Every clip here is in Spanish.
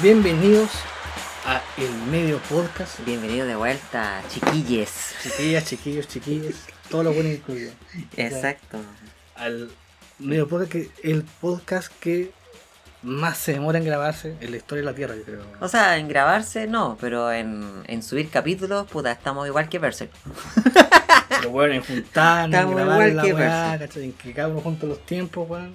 Bienvenidos a El Medio Podcast. Bienvenido de vuelta, chiquilles. Chiquillas, chiquillos, chiquillos, todo lo bueno incluido. Exacto. Al Medio Podcast, que el podcast que más se demora en grabarse en la historia de la Tierra, yo creo. O sea, en grabarse no, pero en, en subir capítulos, puta, estamos igual que Berserk. Pero bueno, en juntarnos, en Estamos grabar igual la que weá, Berserk. ¿cachai? En que cada uno junta los tiempos, weón.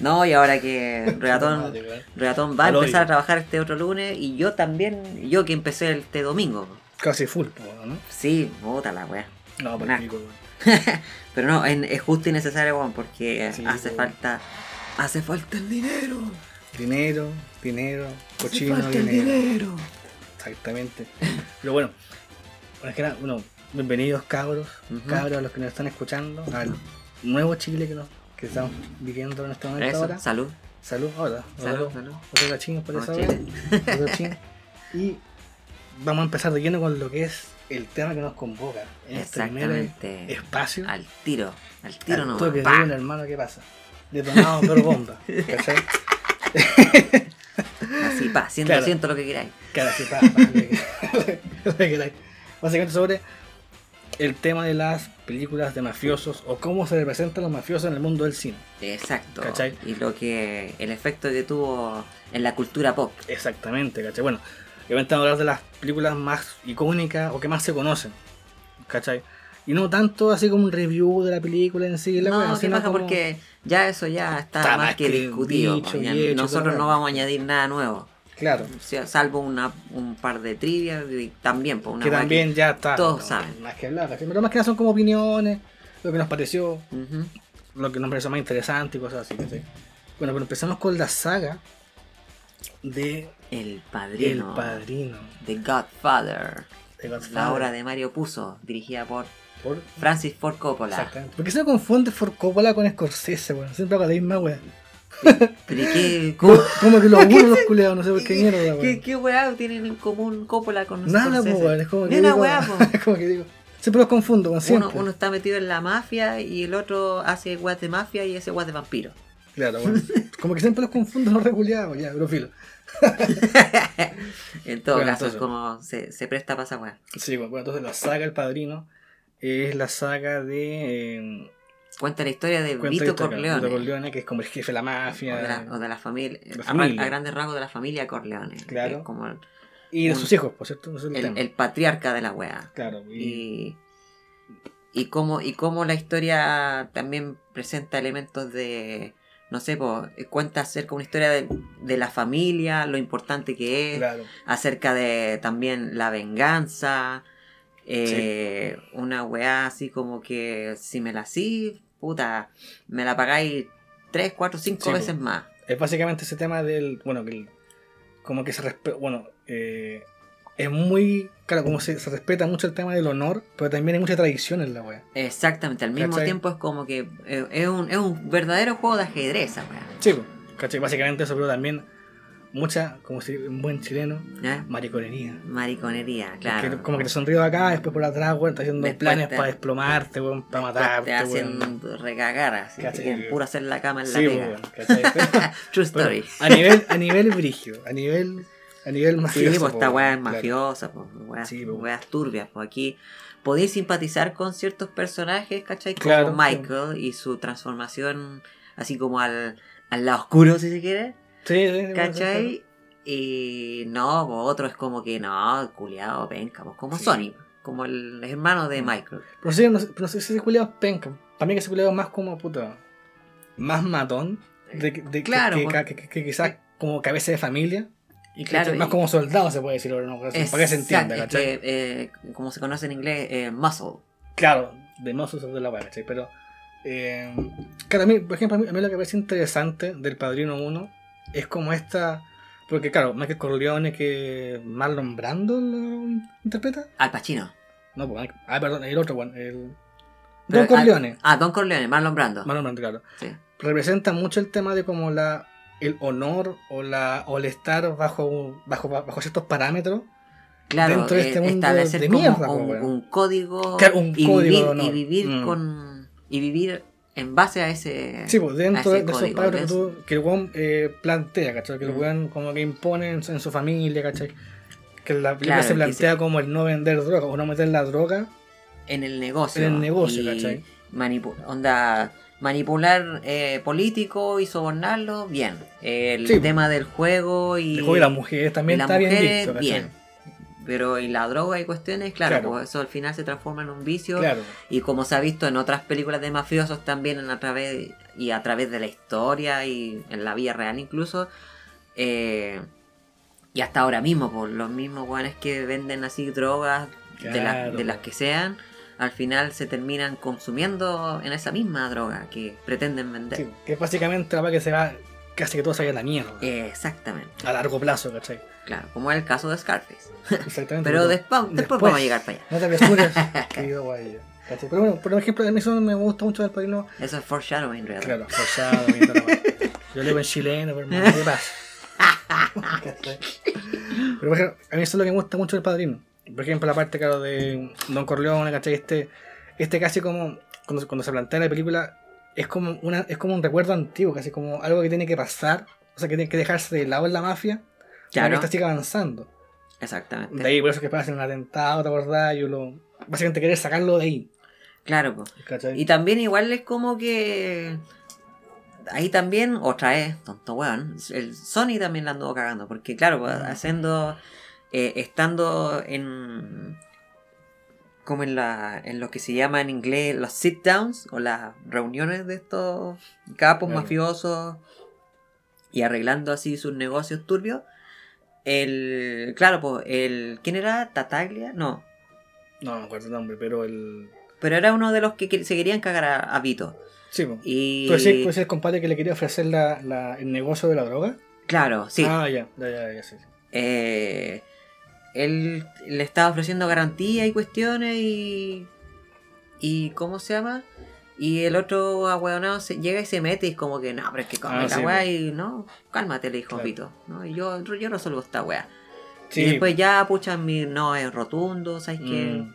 No, y ahora que weón. Reatón va a empezar a trabajar este otro lunes y yo también, yo que empecé este domingo. Casi full, ¿no? Sí, puta la wea. No, por Nah. pico, weón. Pero no, es justo y necesario, weón, porque Sí, hace weón. falta. Hace falta el dinero. Dinero, dinero, Hace cochino, el dinero. dinero. Exactamente. Pero bueno, bueno, es que nada, bueno, bienvenidos cabros, cabros a los que nos están escuchando, al nuevo Chile que, nos, que estamos viviendo en este momento Eso, ahora. salud. Salud, hola. Salud, salud. Otro por eso. Y vamos a empezar de lleno con lo que es el tema que nos convoca en este primer espacio. Al tiro. Al tiro no. Toque de un hermano, ¿qué pasa? Detonado por bomba. ¿Cachai? Así, pa, siento, Claro. siento lo que queráis. Cara, sí, pa, pa, lo que- lo que queráis. Básicamente sobre el tema de las películas de mafiosos o cómo se representan los mafiosos en el mundo del cine. Exacto. ¿Cachai? Y lo que. el efecto que tuvo en la cultura pop. Exactamente, ¿cachai? Bueno, obviamente vamos a hablar de las películas más icónicas o que más se conocen, ¿cachai? Y no tanto así como un review de la película en sí, la no, ¿qué sino como- Porque ya eso ya está, Está más que, que discutido. dicho pues, hecho, nosotros no vamos a añadir nada nuevo. Claro, O sea, salvo una, un par de trivia y también, pues una que también ya está. todos no, saben. Más que hablar. Pero más que nada son como opiniones, lo que nos pareció, lo que nos pareció más interesante y cosas así. Bueno, pero empezamos con la saga de El padrino. El Padrino. The Godfather. La obra de Mario Puzo, dirigida por Por- Francis Ford Coppola. Exactamente. ¿Por qué se confunde Ford Coppola con Scorsese, weón? Siempre hago la misma weá. Pero ¿y qué, cómo- Como que los unos los culeados, no sé por qué mierda, ¿Qué, qué weá tienen en común Coppola con Nada, Scorsese? pues, weón. Es como que una digo, weá, es como que digo. Siempre los confundo, weón, siempre. Uno, uno está metido en la mafia y el otro hace weas de mafia y hace weas de vampiro. Claro, weón. Como que siempre los confundo los reculeados, ya, pero filo. en todo Bueno, caso, entonces- es como se, se presta para esa wea. Sí, bueno, bueno, entonces la saga El Padrino es la saga de. eh, Cuenta la historia de cuenta Vito Corleone. Vito Corleone, que es como el jefe de la mafia. O de la, o de la familia, La familia. A, grandes rasgos de la familia Corleone. Claro. es como el, Y de un- sus hijos, por cierto. Es el, el- el patriarca de la wea. Claro, y, Y, y, cómo, y cómo la historia también presenta elementos de, no sé, po, cuenta acerca de una historia de, de la familia, lo importante que es, claro. acerca de también la venganza, eh, una weá así como que si me la sí, puta, me la pagáis 3, 4, 5 Sí, veces más. Es básicamente ese tema del. Bueno, que el- como que se respeta. Bueno, eh, es muy. Claro, como se, se respeta mucho el tema del honor, pero también hay mucha tradición en la wea. Exactamente, al mismo ¿Cachai? tiempo es como que eh, es, un, es un verdadero juego de ajedrez, weá. Sí, ¿cachai? Básicamente eso, pero también mucha, como si un buen chileno, mariconería. Mariconería, claro. como que te sonrío acá, después por atrás, weón, está haciendo Después planes te- para desplomarte, weón, para matarte, te weón. hacen recagar así, puro hacer la cama en la Sí, pega. True story. a nivel, a nivel brigio, a nivel, a nivel Sí, mafioso. pues esta weá es mafiosa, pues, weas, Sí, weas turbias, pues aquí podéis simpatizar con ciertos personajes, ¿cachai? Como Claro, Michael y su transformación así como al, al lado oscuro, si se quiere, Sí, sí, sí, ¿cachai? Y no, pues otro es como que no, culiado, penca, pues como Sí. Sony, como el hermano de Michael. Pero sí, no, sé- pero si ese culiado es penca. Para mí que ese culiado es más como puta. Más matón. De, de- Claro, que, pues. que- que- que quizás como cabeza de familia. Y claro, más y- como soldado se puede decir, para que se entienda, Exacto, ¿cachai? es que, eh, como se conoce en inglés, eh, muscle. Claro, de mozos de la weá, ¿cachai? Pero. Eh, claro, a mí, por ejemplo, a mí, a mí lo que me parece interesante del Padrino 1 es como esta. Porque, claro, Michael Corleone que Marlon Brando lo interpreta. Al Pacino. No, pues, ah, perdón, el otro, one, el. Pero- Don Corleone. Ah, Don Corleone, Marlon Brando. Marlon Brando, claro. Sí. representa mucho el tema de como la el honor o la o el estar bajo bajo bajo ciertos parámetros Claro, dentro de eh, este mundo establecer de como mierda, un, weón. un código, Claro, un y, código vivir, y vivir Mm. con y vivir en base a ese. Sí, pues dentro de esos parámetros que, ¿ves? tú- que el weón eh, plantea, ¿cachai? Que el weón como que impone en, su- en su familia, ¿cachai? Que la película Claro, se plantea como el no vender droga o no meter la droga En el negocio. en el negocio, ¿cachai? manipu- onda, manipular eh, políticos y sobornarlos, bien. El Sí. tema del juego y. El juego y las mujeres también y está bien mujeres, visto, ¿cachai? bien. Pero y la droga y cuestiones, claro, Claro. pues eso al final se transforma en un vicio. Claro. Y como se ha visto en otras películas de mafiosos también a través y a través de la historia y en la vida real incluso. eh, y hasta ahora mismo, por los mismos weones que venden así drogas de, las- Claro, de las po. que sean, al final se terminan consumiendo en esa misma droga que pretenden vender. Sí, que es básicamente la que se va casi que todo se vaya a la mierda. Exactamente, A largo plazo, ¿cachai? Claro, como es el caso de Scarface. Exactamente. Pero después, después vamos a llegar para allá. No te apresures, querido. Pero bueno, por ejemplo, a mí eso me gusta mucho del padrino. Eso es foreshadowing, realmente. Claro, la weá. Yo leo en chileno, pero no, ¿qué pasa? Pero por ejemplo, a mí eso es lo que me gusta mucho del padrino. Por ejemplo, la parte, claro, de Don Corleone, ¿cachai? Este, este casi como, cuando, cuando se plantea la película, es como, una, es como un recuerdo antiguo, casi como algo que tiene que pasar, o sea, que tiene que dejarse de lado en la mafia, Claro, esta siga avanzando. exactamente. De ahí, por eso que pasa un atentado, ¿te acordás? Yo lo, básicamente querer sacarlo de ahí, Claro, pues. Y también igual es como que... Ahí también, otra vez, tonto weón, el Sony también la anduvo cagando, porque claro, pues, haciendo, eh, estando en... como en, la, en lo que se llama en inglés los sit downs o las reuniones de estos capos Claro. mafiosos y arreglando así sus negocios turbios. El, claro, pues, el, ¿quién era? Tataglia, no, No me acuerdo el nombre, pero el... pero era uno de los que se querían cagar a, a Vito. Sí, pues. Y... ¿Puede ser, puede ser el compadre que le quería ofrecer la, la- el negocio de la droga? Claro, sí. Ah, ya, ya, ya, ya, sí. Eh, él le estaba ofreciendo garantía y cuestiones y... ¿Y cómo se llama? Y el otro ahueonado se, llega y se mete y es como que, no, pero es que come Ah, la sí, weá y no, cálmate, le dijo Claro. Vito. ¿no? Y yo, yo resuelvo esta weá. Sí, Y después ya, pucha, mi no es rotundo, ¿sabes qué? Mm.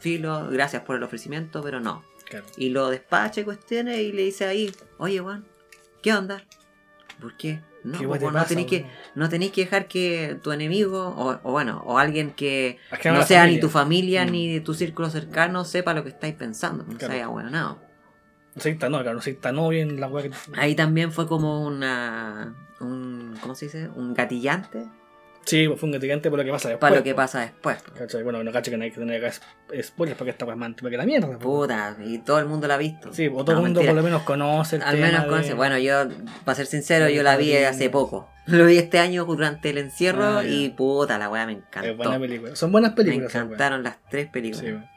Filo, gracias por el ofrecimiento, pero no. claro. Y lo despacha y cuestiones y le dice ahí, oye, Juan, ¿qué onda? ¿Por qué? No, ¿Qué pues, te no pasa, tenéis que, no tenéis que dejar que tu enemigo, o, o bueno, o alguien que no sea ni tu familia Mm. ni de tu círculo cercano sepa lo que estáis pensando. No Claro. sea soy tan, no, claro, no soy tan obvio en la weá que. Ahí también fue como una. Un, ¿Cómo se dice? Un gatillante Sí, pues fue un gatigante por lo que pasa después. para lo que pues. pasa después. ¿Cachai? Bueno, no cacho que no hay que tener acá spoilers porque esta weá es más antigua que la mierda. pues. Puta, y todo el mundo la ha visto. Sí, o todo No, el mundo mentira. por lo menos conoce el Al tema menos de- conoce. Bueno, yo, para ser sincero, yo la vi hace poco. Lo vi este año durante el encierro Ah, y puta, la weá me Es encantó. buena película. Son buenas Me películas. weas. encantaron las tres películas. Sí.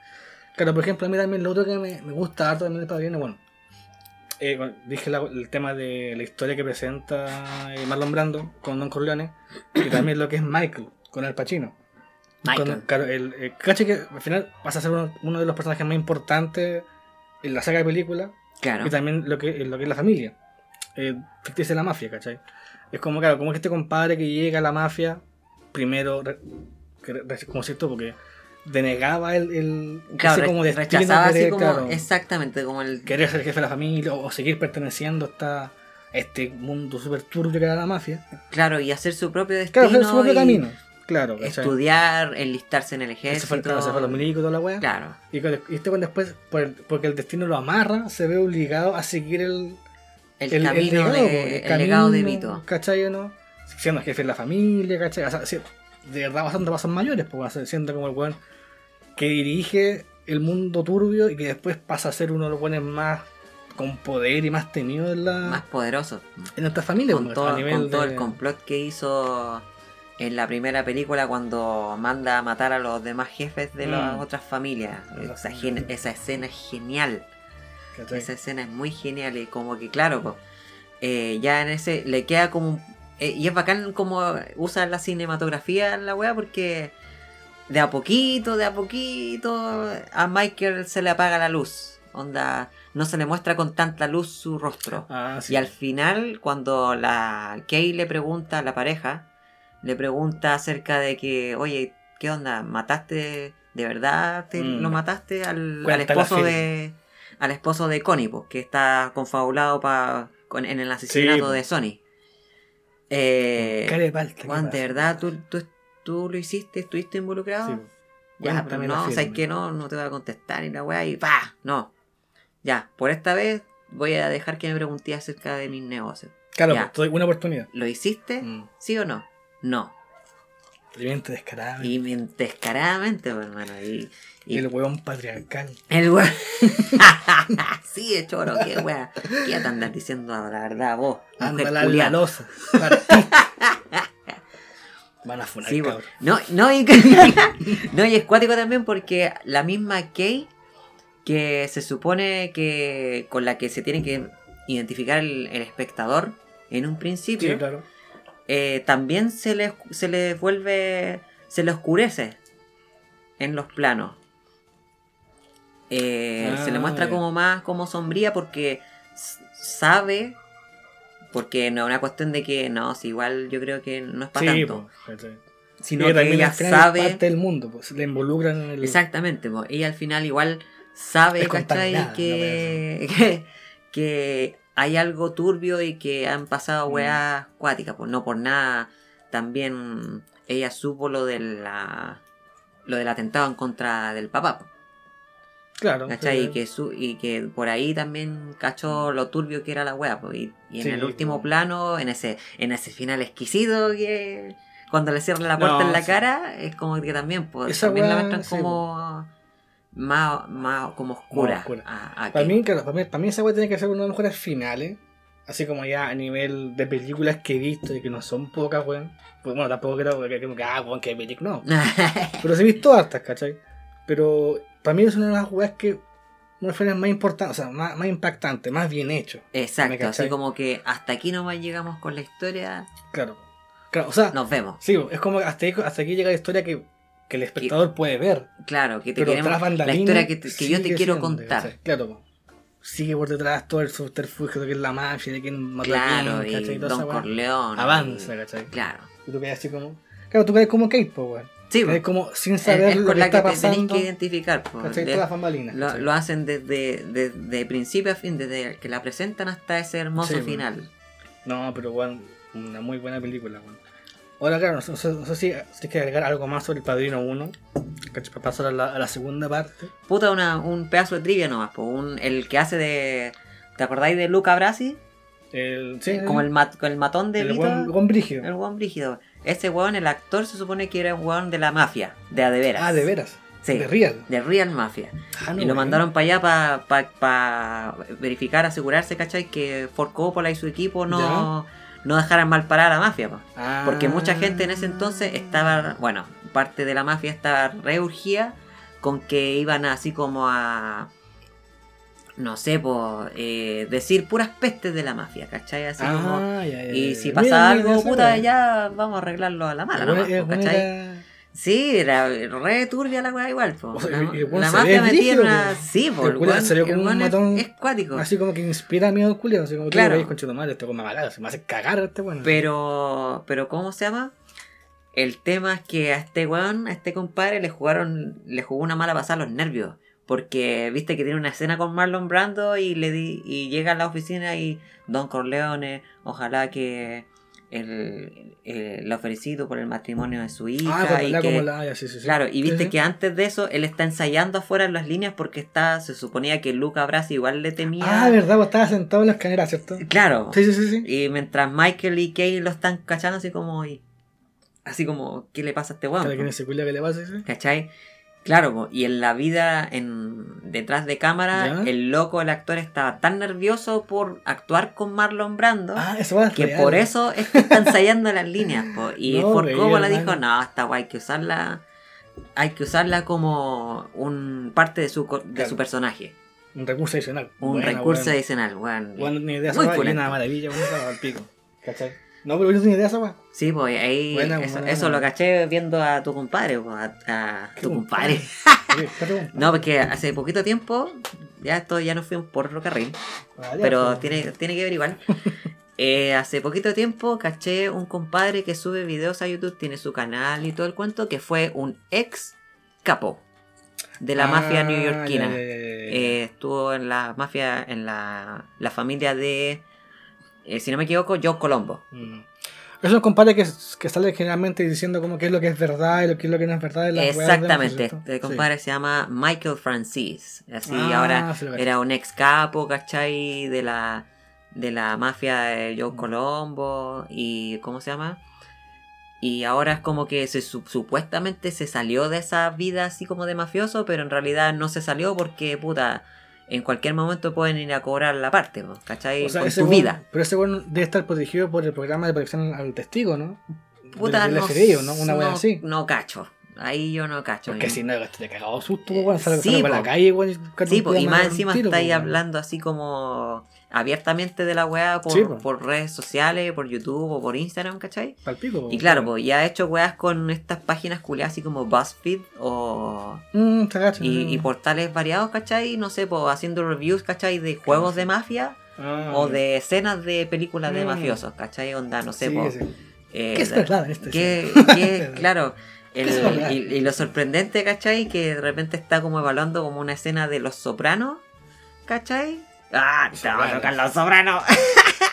Claro, por ejemplo, a mí también lo otro que me, me gusta harto también del Padrino, bueno, eh, dije la- el tema de la historia que presenta eh, Marlon Brando con Don Corleone y también lo que es Michael con Al Pacino. Michael. Con- claro, el, el- caché que al final pasa a ser uno, uno de los personajes más importantes en la saga de películas claro. y también lo que, lo que es la familia. Eh, ficticia de la mafia, ¿cachai? Es como, claro, como que este compadre que llega a la mafia, primero, que como cierto, porque denegaba el, el Claro, ese como rechazaba así querer, como, claro, exactamente, como el... querer ser jefe de la familia o, seguir perteneciendo a, esta, este mundo súper turbio que era la mafia. Claro, y hacer su propio destino. Claro, hacer su propio y camino. Claro, ¿cachai? Estudiar, enlistarse en el ejército. fue, claro, se fue a los milicos y toda la wea. Claro. Y, este weón después, por el- porque el destino lo amarra, se ve obligado a seguir el, El, camino de, el legado de Vito. ¿Cachai o no? Siendo jefe de la familia, ¿cachai? O sea, de verdad bastante pasos mayores, pues siendo como el weón que dirige el mundo turbio y que después pasa a ser uno de los buenos más con poder y más temido en la Más poderoso. en nuestra familia, Con pues, todo, a nivel con todo de- el complot que hizo en la primera película cuando manda a matar a los demás jefes de las Mm. otras familias. Esa Esa, escena es genial. Esa escena es muy genial y como que claro, po, eh, ya en ese le queda como un- eh, y es bacán como usa la cinematografía en la wea porque de a poquito, de a poquito a Michael se le apaga la luz. Onda, no se le muestra con tanta luz su rostro. Ah, sí. Y al final, cuando la Kay le pregunta a la pareja, le pregunta acerca de que, oye, ¿qué onda? ¿Mataste? ¿De verdad te Mm. lo mataste al, esposo de al esposo de Connie, po, que está confabulado pa, con, en el asesinato de Sony. Eh, Cara de palta, ¿qué Juan? ¿de verdad tú, tú, tú lo hiciste? ¿Estuviste involucrado? Sí. Ya, pero no, sabes que no, no te voy a contestar ni la weá y pa, no. Ya, por esta vez voy a dejar que me preguntes acerca de mis negocios. Claro, Ya. pues, una oportunidad. ¿Lo hiciste? Mm. ¿Sí o no? No. Tremendo descarado. Y me- descaradamente, pues, hermano. Y, y El huevón patriarcal. el weón. sí, de choro, qué weá. ¿Qué te andas diciendo la verdad vos? Anda la, losa. Van a funar, Sí, cabrón. no, no, y, no, y es cuático también porque la misma Kay, que se supone que con la que se tiene que identificar el, el espectador en un principio, Sí, claro. Eh, también se le, se le vuelve, se le oscurece en los planos. Eh, se le muestra como más como sombría porque sabe, porque no es una cuestión de que no, si igual yo creo que no es para Sí, tanto, sino que ella sabe, parte del mundo, pues le involucran en el. exactamente, po, ella al final igual sabe, que, que hay algo turbio y que han pasado Mm. weas acuáticas, pues no por nada también ella supo lo de la lo del atentado en contra del papá, po, Claro. ¿cachai? sí. Y que, su, y que por ahí también cachó lo turbio que era la wea, po, y, y en Sí, el último po. plano, en ese, en ese final exquisito que cuando le cierran la puerta No, en la cara, es como que también, pues, Esa también la wea, muestran sí, como más, más como oscura. oscura. a- a Para mí, claro, para mí, para mí esa weá tiene que ser uno de los mejores finales. Así como ya a nivel de películas que he visto y que no son pocas, weón. Pues bueno, tampoco creo que, que, que ah, weón, que película. No. Pero sí he visto hartas, ¿cachai? Pero para mí es una de las weas que. Una de las más importantes, o sea, más, más impactante, más bien hecho. ¿Me Exacto, así como que hasta aquí nomás llegamos con la historia, Claro. Claro, o sea, nos vemos. sí, es como hasta, hasta aquí llega la historia que, que el espectador puede ver. Claro, que te Pero queremos, la historia que, te- que yo te quiero siendo, contar. Claro, sigue por detrás todo el subterfugio de que es la mafia, de quién mató a Claro, y esa Don weá. Corleone. Avanza, y- ¿cachai? Claro. Y tú quedas así como. Claro, tú quedas como Kate, po, weón. Sí, po. como sin es, saber es lo con que la que está te tenéis pasando. que identificar. ¿cachai? De- Todas las lo, lo hacen desde, desde principio a fin, desde que la presentan hasta ese hermoso Sí, final. No, pero weón, una muy buena película, weón. Ahora, claro, no sé, no si tienes que agregar algo más sobre el Padrino 1. ¿cachai? Para pasar a la, a la segunda parte. Puta, una, un pedazo de trivia nomás. po. Un, el que hace de. ¿Te acordáis de Luca Brasi? El, sí, Como el, mat- el matón de el weón brígido. El weón brígido. Ese weón, el actor, se supone que era un weón de la mafia. De a de veras. Ah, de veras. Sí. De Real. De Real Mafia. Ah, no, y lo mandaron para allá para pa, pa verificar, asegurarse, ¿cachai? Que Ford Coppola y su equipo no, no dejaran mal parada a la mafia. po. Ah. Porque mucha gente en ese entonces estaba, bueno, parte de la mafia estaba reurgida con que iban así como a, no sé, por decir puras pestes de la mafia, ¿cachai? Así como... Ah, ya, ya, Y si pasa algo, puta, ya vamos a arreglarlo a la mala, nomás, eh, po, ¿cachai? Sí, era re turbia la weá igual, po. La, y mafia ve metida en una... Sí, po, El weón- salió como un matón es cuático. Así como que inspira miedo culiado. Así como tú Claro. lo veis con madre, este mamá, se me hace cagar este weón. Pero, pero ¿cómo se llama? El tema es que a este weón, a este compadre, le jugaron, le jugó una mala pasada a los nervios. Porque viste que tiene una escena con Marlon Brando y le di, y llega a la oficina y Don Corleone, ojalá que el, el, lo felicito por el matrimonio de su hija. Ah, y la que- como la. ya, sí, sí, sí. Claro, y viste que antes de eso él está ensayando afuera en las líneas porque está, se suponía que Luca Brasi igual le temía. Ah, verdad, vos estabas sentado en la escalera, ¿cierto? Claro. Sí, sí, sí. sí. Y mientras Michael y Kay lo están cachando así como... y- así como, ¿qué le pasa a este weón? Cada quien po? ese culia que le pasa. ¿Cachai? Claro, y en la vida, en detrás de cámara, Ya. el loco, el actor, estaba tan nervioso por actuar con Marlon Brando Ah, eso que por eso es que está ensayando las líneas. po. Y No, por Coppola hermano. dijo, no, esta guay hay que usarla... Hay que usarla como un parte de su, de Claro. su personaje. Un recurso adicional. Un Buena, recurso adicional, weón. Bueno, ni idea, Muy una maravilla, al pico. ¿Cachai? No, pero yo no tenía idea de esa weá. Sí, pues ahí Buena, eso, buena, eso buena. lo caché viendo a tu compadre, pues, a, a ¿Qué tu compadre. Espérate, No, porque hace poquito tiempo, ya esto ya nos fuimos por otro carril, Ah, pero pues. tiene, tiene que ver igual. Eh, hace poquito tiempo caché un compadre que sube videos a YouTube, tiene su canal y todo el cuento, que fue un ex capo. de la mafia Ah, ya, ya. Eh, estuvo en la mafia, en la, la familia de, eh, si no me equivoco, Joe Colombo. Mm. Es un compadre que, que sale generalmente diciendo como qué es lo que es verdad y lo que es lo que no es verdad. en las de Exactamente, este compadre se llama Michael Francis. Así Ah, ahora era un ex capo, ¿cachai? De la, de la mafia de Joe Colombo y ¿cómo se llama? Y ahora es como que se su- supuestamente se salió de esa vida así como de mafioso, pero en realidad no se salió porque, puta, en cualquier momento pueden ir a cobrar la parte, ¿cachai? O sea, Con vida. Pero ese bueno debe estar protegido por el programa de protección al testigo, ¿no? Puta, del, del no. Una no- así. No cacho. Ahí yo no cacho. Porque Y- si no, te cagado susto, weón. Sale, Sí, sale por po. la calle, weón. Sí, po, y más encima está estáis hablando así como abiertamente de la weá por, Sí, po. por redes sociales, por YouTube o por Instagram, ¿cachai? Palpico, Y claro, pues ya ha hecho weas con estas páginas culiadas así como BuzzFeed o... Mm, Y, portales variados, ¿cachai? No sé, pues haciendo reviews, ¿cachai? De juegos de mafia Ah, o de escenas de películas de Mm. mafiosos, ¿cachai? Onda, no sé, sí, pues... sí. eh, ¿Qué es verdad este que, que, claro, y, y lo sorprendente, ¿cachai? Que de repente está como evaluando como una escena de Los Sopranos, ¿cachai? ¡Ah, te va a tocar Los Sopranos!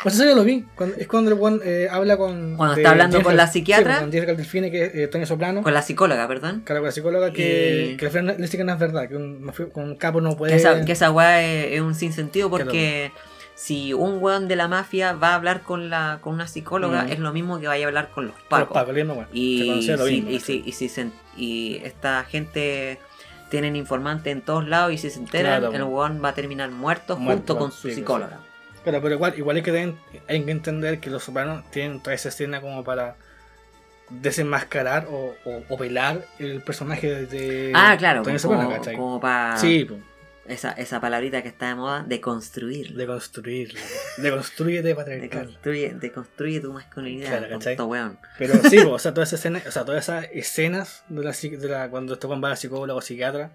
Pues eso yo lo vi. Cuando- es cuando el weón eh, habla con. Cuando está hablando Jennifer- con la sí, psiquiatra. con Jennifer Delfine, que es eh, Toño Soprano. Con la psicóloga, perdón. Claro, con la psicóloga que, Y- que le dice que no es verdad, que un, un capo no puede. Que esa, que esa weá es, es un sinsentido porque si un weón de la mafia va a hablar con la con una psicóloga, Mm. es lo mismo que vaya a hablar con los Los pacos. pacos, mismo weón. Se Y, si, mismo, y, si, y, si se- y esta gente tienen informante en todos lados y si se enteran, Claro, el po. weón va a terminar muerto, Muerto, junto con su sí, psicóloga. Claro, pero igual, igual hay, que tener- hay que entender que los sopranos tienen toda esa escena como para desenmascarar o, o, o velar el personaje de ah, claro, como, como para Sí, esa, esa palabrita que está de moda, de construir. de construirlo. De construir de De patriarcal. construye, de construye tu masculinidad, Claro, ¿cachai? tonto weón. Pero sí, o sea, todas esas escenas, o sea, todas esas escenas de la, de la cuando este va a psicólogo o psiquiatra,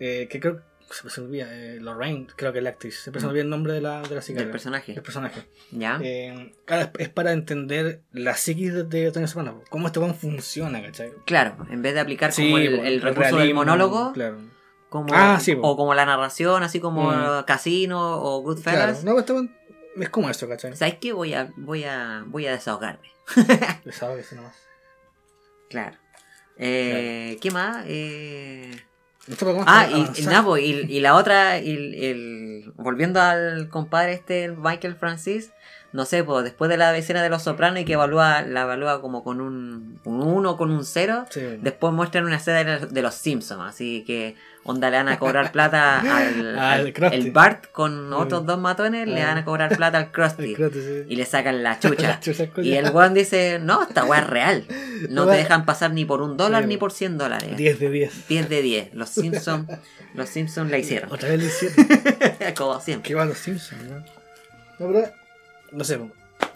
eh, que creo se me olvida, eh, Lorraine, creo que es la actriz, se me olvida el nombre de la, de la Del psiquiatra. personaje. del personaje. ¿Ya? Eh, claro, es, para entender la psiquis de, de Toño Soprano, cómo este Juan funciona, ¿cachai? Claro, en vez de aplicar Sí, como el, el recurso del monólogo, Claro. Como, Ah, sí, o como la narración, así como Mm. Casino o Claro, Goodfellas. no, este Juan es como eso, ¿cachai? ¿Sabes qué? Voy a, voy a, voy a desahogarme. Eso nomás. Claro. Eh, ¿Qué más? Eh, Esto Ah, y, nada, po, y, y la otra, y, el, volviendo al compadre este, el Michael Francis, no sé, pues después de la escena de Los Sopranos y que evalúa, la evalúa como con un 1, con un 0, Sí. después muestran una escena de Los Simpsons, así que onda le van a cobrar plata al, Al al- Krusty. el Bart con otros dos matones, le Ah. van a cobrar plata al Krusty El sí. y le sacan la chucha. La chucha Y el weón dice, no, esta weá es real. No te dejan pasar ni por un dólar Sí. ni por 100 dólares. 10 de 10. 10 de 10. Los Simpsons los Simpsons la hicieron. Otra vez lo hicieron. Como siempre. que va los Simpsons, ¿no? No, pero. No sé.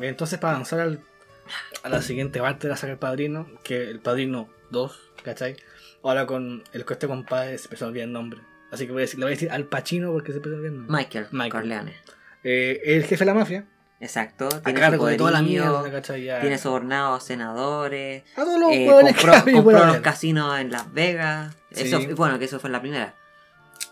Entonces, para avanzar al, a la siguiente parte de la saga del padrino, que el padrino 2, ¿cachai? Ahora con el que este compadre se empezó a olvidar el nombre. Así que voy a decir, le voy a decir al Pacino porque se empezó a olvidar el nombre. Michael, Michael. Corleone. Eh, el jefe de la mafia, Exacto. a Tiene su cargo de toda la poderío, mierda. Tiene sobornados senadores. A todos los eh, que compró los casinos en Las Vegas. Sí. Eso, bueno, que eso fue en la primera.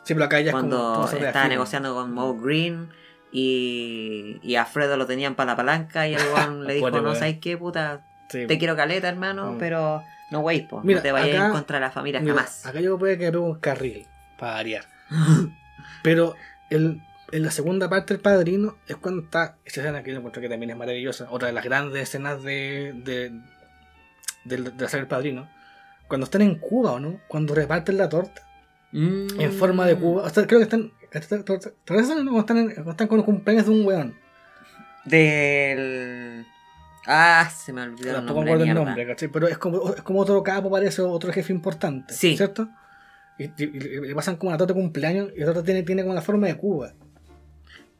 Sí, pero acá ya es como. cuando estaba negociando con Mo Green y, y a Fredo lo tenían para la palanca y el le dijo, no weón. sabes qué puta, Sí. te quiero caleta hermano, Mm. pero no weis, po, Mira, no te vayas acá- en contra de la familia Mira, jamás. Acá yo puede que me pego un carril, para variar. Pero el, en la segunda parte del padrino es cuando está esa escena que yo encuentro que también es maravillosa. Otra de las grandes escenas de, de, de, de la saga del padrino. Cuando están en Cuba, ¿o no? Cuando reparten la torta Mm. en forma de Cuba. O sea, creo que están. ¿Te acuerdas cuando están, están con los cumpleaños de un weón? Del... Ah, se me olvidó el nombre. me acuerdo el nombre, ¿cachai? Pero es como, es como otro capo, parece, otro jefe importante. Sí. ¿Cierto? Y, le pasan como una torta de cumpleaños y la torta tiene, tiene como la forma de Cuba.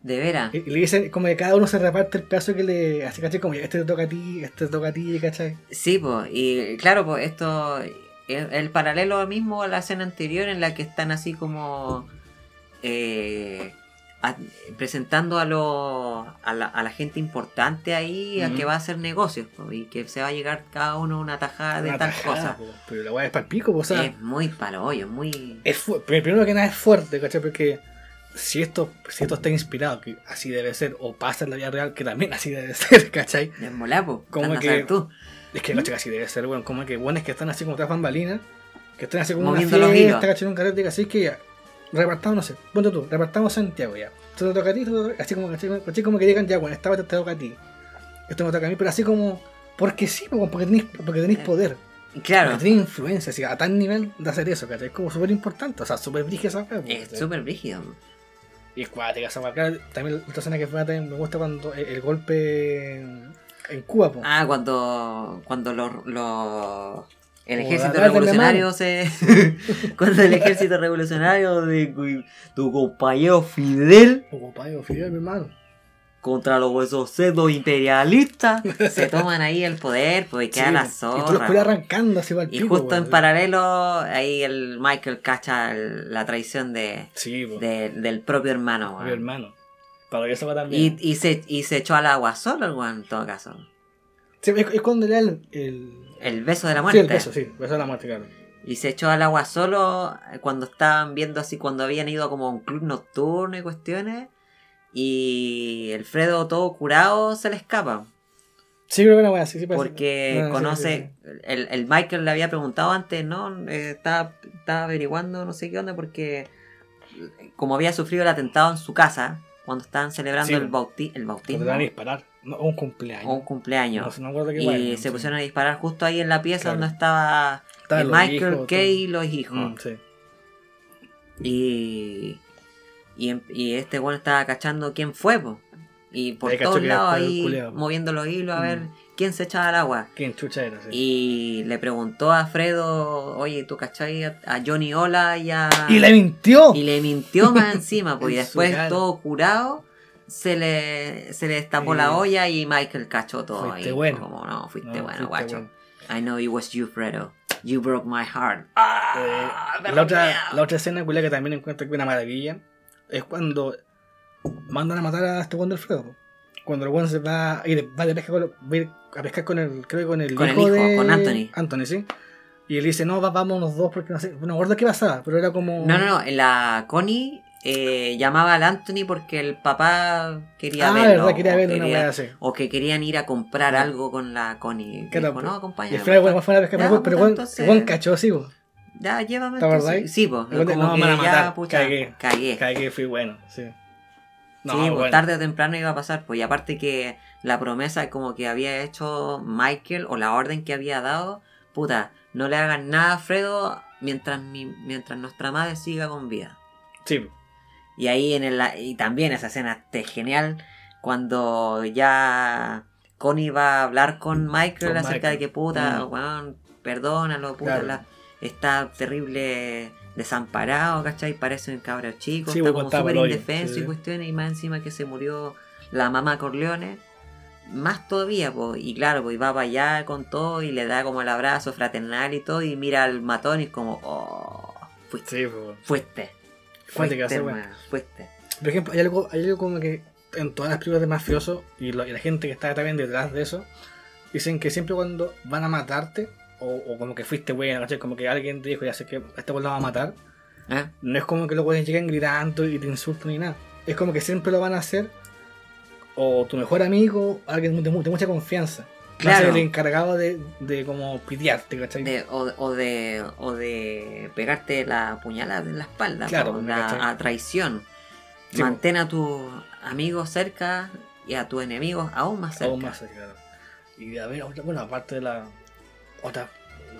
De veras. Y, y le dicen como que cada uno se reparte el pedazo que le hace, ¿cachai? Como este te toca a ti, este te toca a ti, ¿cachai? Sí, pues, y claro, pues esto es el paralelo mismo a la escena anterior en la que están así como eh, a- presentando a, lo, a, la, a la gente importante ahí a que va a hacer negocios po, y que se va a llegar cada uno una tajada de Una tal tajada, cosa. po, Pero la weá es para el pico, po, o sea, es muy palollo, muy. es primero que nada es fuerte, ¿cachai? Porque si esto, si esto está inspirado, que así debe ser, o pasa en la vida real, que también así debe ser, ¿cachai? Es molapo. Como que- tú. Es que, ¿cachai? Así debe ser, bueno, como que buenos que están así como tras bambalinas, que están así como Moviendo una fiesta. ¿cachai? Un carrete, así que repartamos, no sé, ponte tú, repartamos Santiago ya. Esto te toca a ti, esto te toca- así como. ¿cachai? Como que digan, ya, bueno, esta te toca a ti, esto me toca a mí, pero así como, porque sí, po, porque tenéis, porque tenéis Eh, poder. Claro, Porque tiene influencia, así, a tal nivel de hacer eso, ¿cachai? Es como súper importante, o sea, súper brígida esa es súper brígido. Y es cuática esa También la otra escena que fue también me gusta cuando el, el golpe en, Cuba, po. Ah, cuando, cuando los, los- el ejército revolucionario se. cuando el ejército revolucionario de tu compañero Fidel O compadre, Fidel, mi hermano. contra los huesos sedos imperialistas se toman ahí el poder, pues y queda Sí, la po. Y tú los zorra. culias arrancando así para el Y pico, justo en paralelo, ahí el Michael cacha el- la traición de, Sí, po. de- del propio hermano. weón. hermano. Para que eso va Y, también. y, se, y se echó al agua solo el en todo caso. Sí, es, es cuando le da el. el... El beso de la Sí, muerte. el beso, sí, beso de la muerte, claro. Y se echó al agua solo eh, cuando estaban viendo así, cuando habían ido como a un club nocturno y cuestiones. Y el Fredo todo curado se le escapa. Sí, creo que una weá, sí, sí. Porque No, sí, conoce, sí, El, el Michael le había preguntado antes, ¿no? Eh, estaba, estaba averiguando no sé qué onda porque eh, como había sufrido el atentado en su casa, cuando estaban celebrando Sí. el, bauti- el Cuando bautismo te van a disparar. No, un cumpleaños. un cumpleaños. No no y se pusieron a disparar justo ahí en la pieza Claro. donde estaba los Michael, hijos, Kay y los hijos. Mm, sí. Y, y, em- y este bueno estaba cachando quién fue, po. Y por Ahí todos lados ahí moviendo los hilos a Mm. ver quién se echaba al agua. ¿Quién chucha era? Sí. Y le preguntó a Fredo, oye, ¿tú cachai a, a Johnny Ola y a... ¡Y le mintió! y le mintió más encima, pues y después todo curado se le, se le destapó la olla y Michael cachó todo Fuiste ahí. bueno. Como, no, fuiste No, bueno, fuiste guacho. bueno. I know it was you, Fredo. You broke my heart. Eh, ¡Ah! la, otra, la otra escena que también encuentro que una maravilla es cuando mandan a matar a este Juan del Fredo. Cuando el Juan se va a ir, va de pesca con, lo- va a ir a pescar con el, creo que con el Con el hijo, de con Anthony. Anthony, sí. Y él dice, no, va- vamos los dos porque no sé, no me acuerdo qué pasaba, pero era como... No, no, no. La Connie eh, llamaba al Anthony porque el papá quería ah, verlo. verdad, quería una así. O que querían ir a comprar algo con la Connie. Claro, Dijo, no, Y acompáñame. al final, bueno, fue a pescar, Ya, pero, pero, Juan- cachó, sí, po. Ya, llévame. ¿Te? Sí, pues. De- Como no, que me ya, matar, pucha, cagué. cagué. Caí que fui bueno, sí. No, sí, pues bueno. tarde o temprano iba a pasar. Pues y aparte que la promesa como que había hecho Michael o la orden que había dado, puta, no le hagan nada a Fredo mientras, mi, mientras nuestra madre siga con vida. Sí. Y ahí en el, y también esa escena es genial cuando ya Connie va a hablar con Michael Con acerca Michael. de que puta, Mm. weón, perdónalo, puta, Claro. la- está terrible desamparado, ¿cachai? Parece un cabro chico, Sí, está pues, como súper indefenso sí, y cuestiones, y más encima que se murió la mamá Corleone. Más todavía, pues, y claro, pues y va para allá con todo y le da como el abrazo fraternal y todo, y mira al matón y es como, oh, fuiste, Sí, fuiste, Fuerte que va a ser, weón. fuiste. Por ejemplo, hay algo, hay algo como que en todas las películas de mafiosos y, lo- y la gente que está también detrás de eso, dicen que siempre cuando van a matarte, o, o como que fuiste bueno, ¿cachai? Como que alguien te dijo, ya sé que este weón lo va a matar, ¿Eh? no es como que los weones lleguen gritando y te insultan ni nada. Es como que siempre lo van a hacer, o tu mejor amigo, alguien de mucha confianza. Claro. el encargado de, de como pitearte, ¿cachai? De- o, o de, o de pegarte la puñalada en la espalda, Claro, po, ¿me la- cachai? a traición. Sí, Mantén a tus amigos cerca y a tus enemigos aún más cerca. Aún más, claro. Y a ver, otra- bueno, aparte de la otra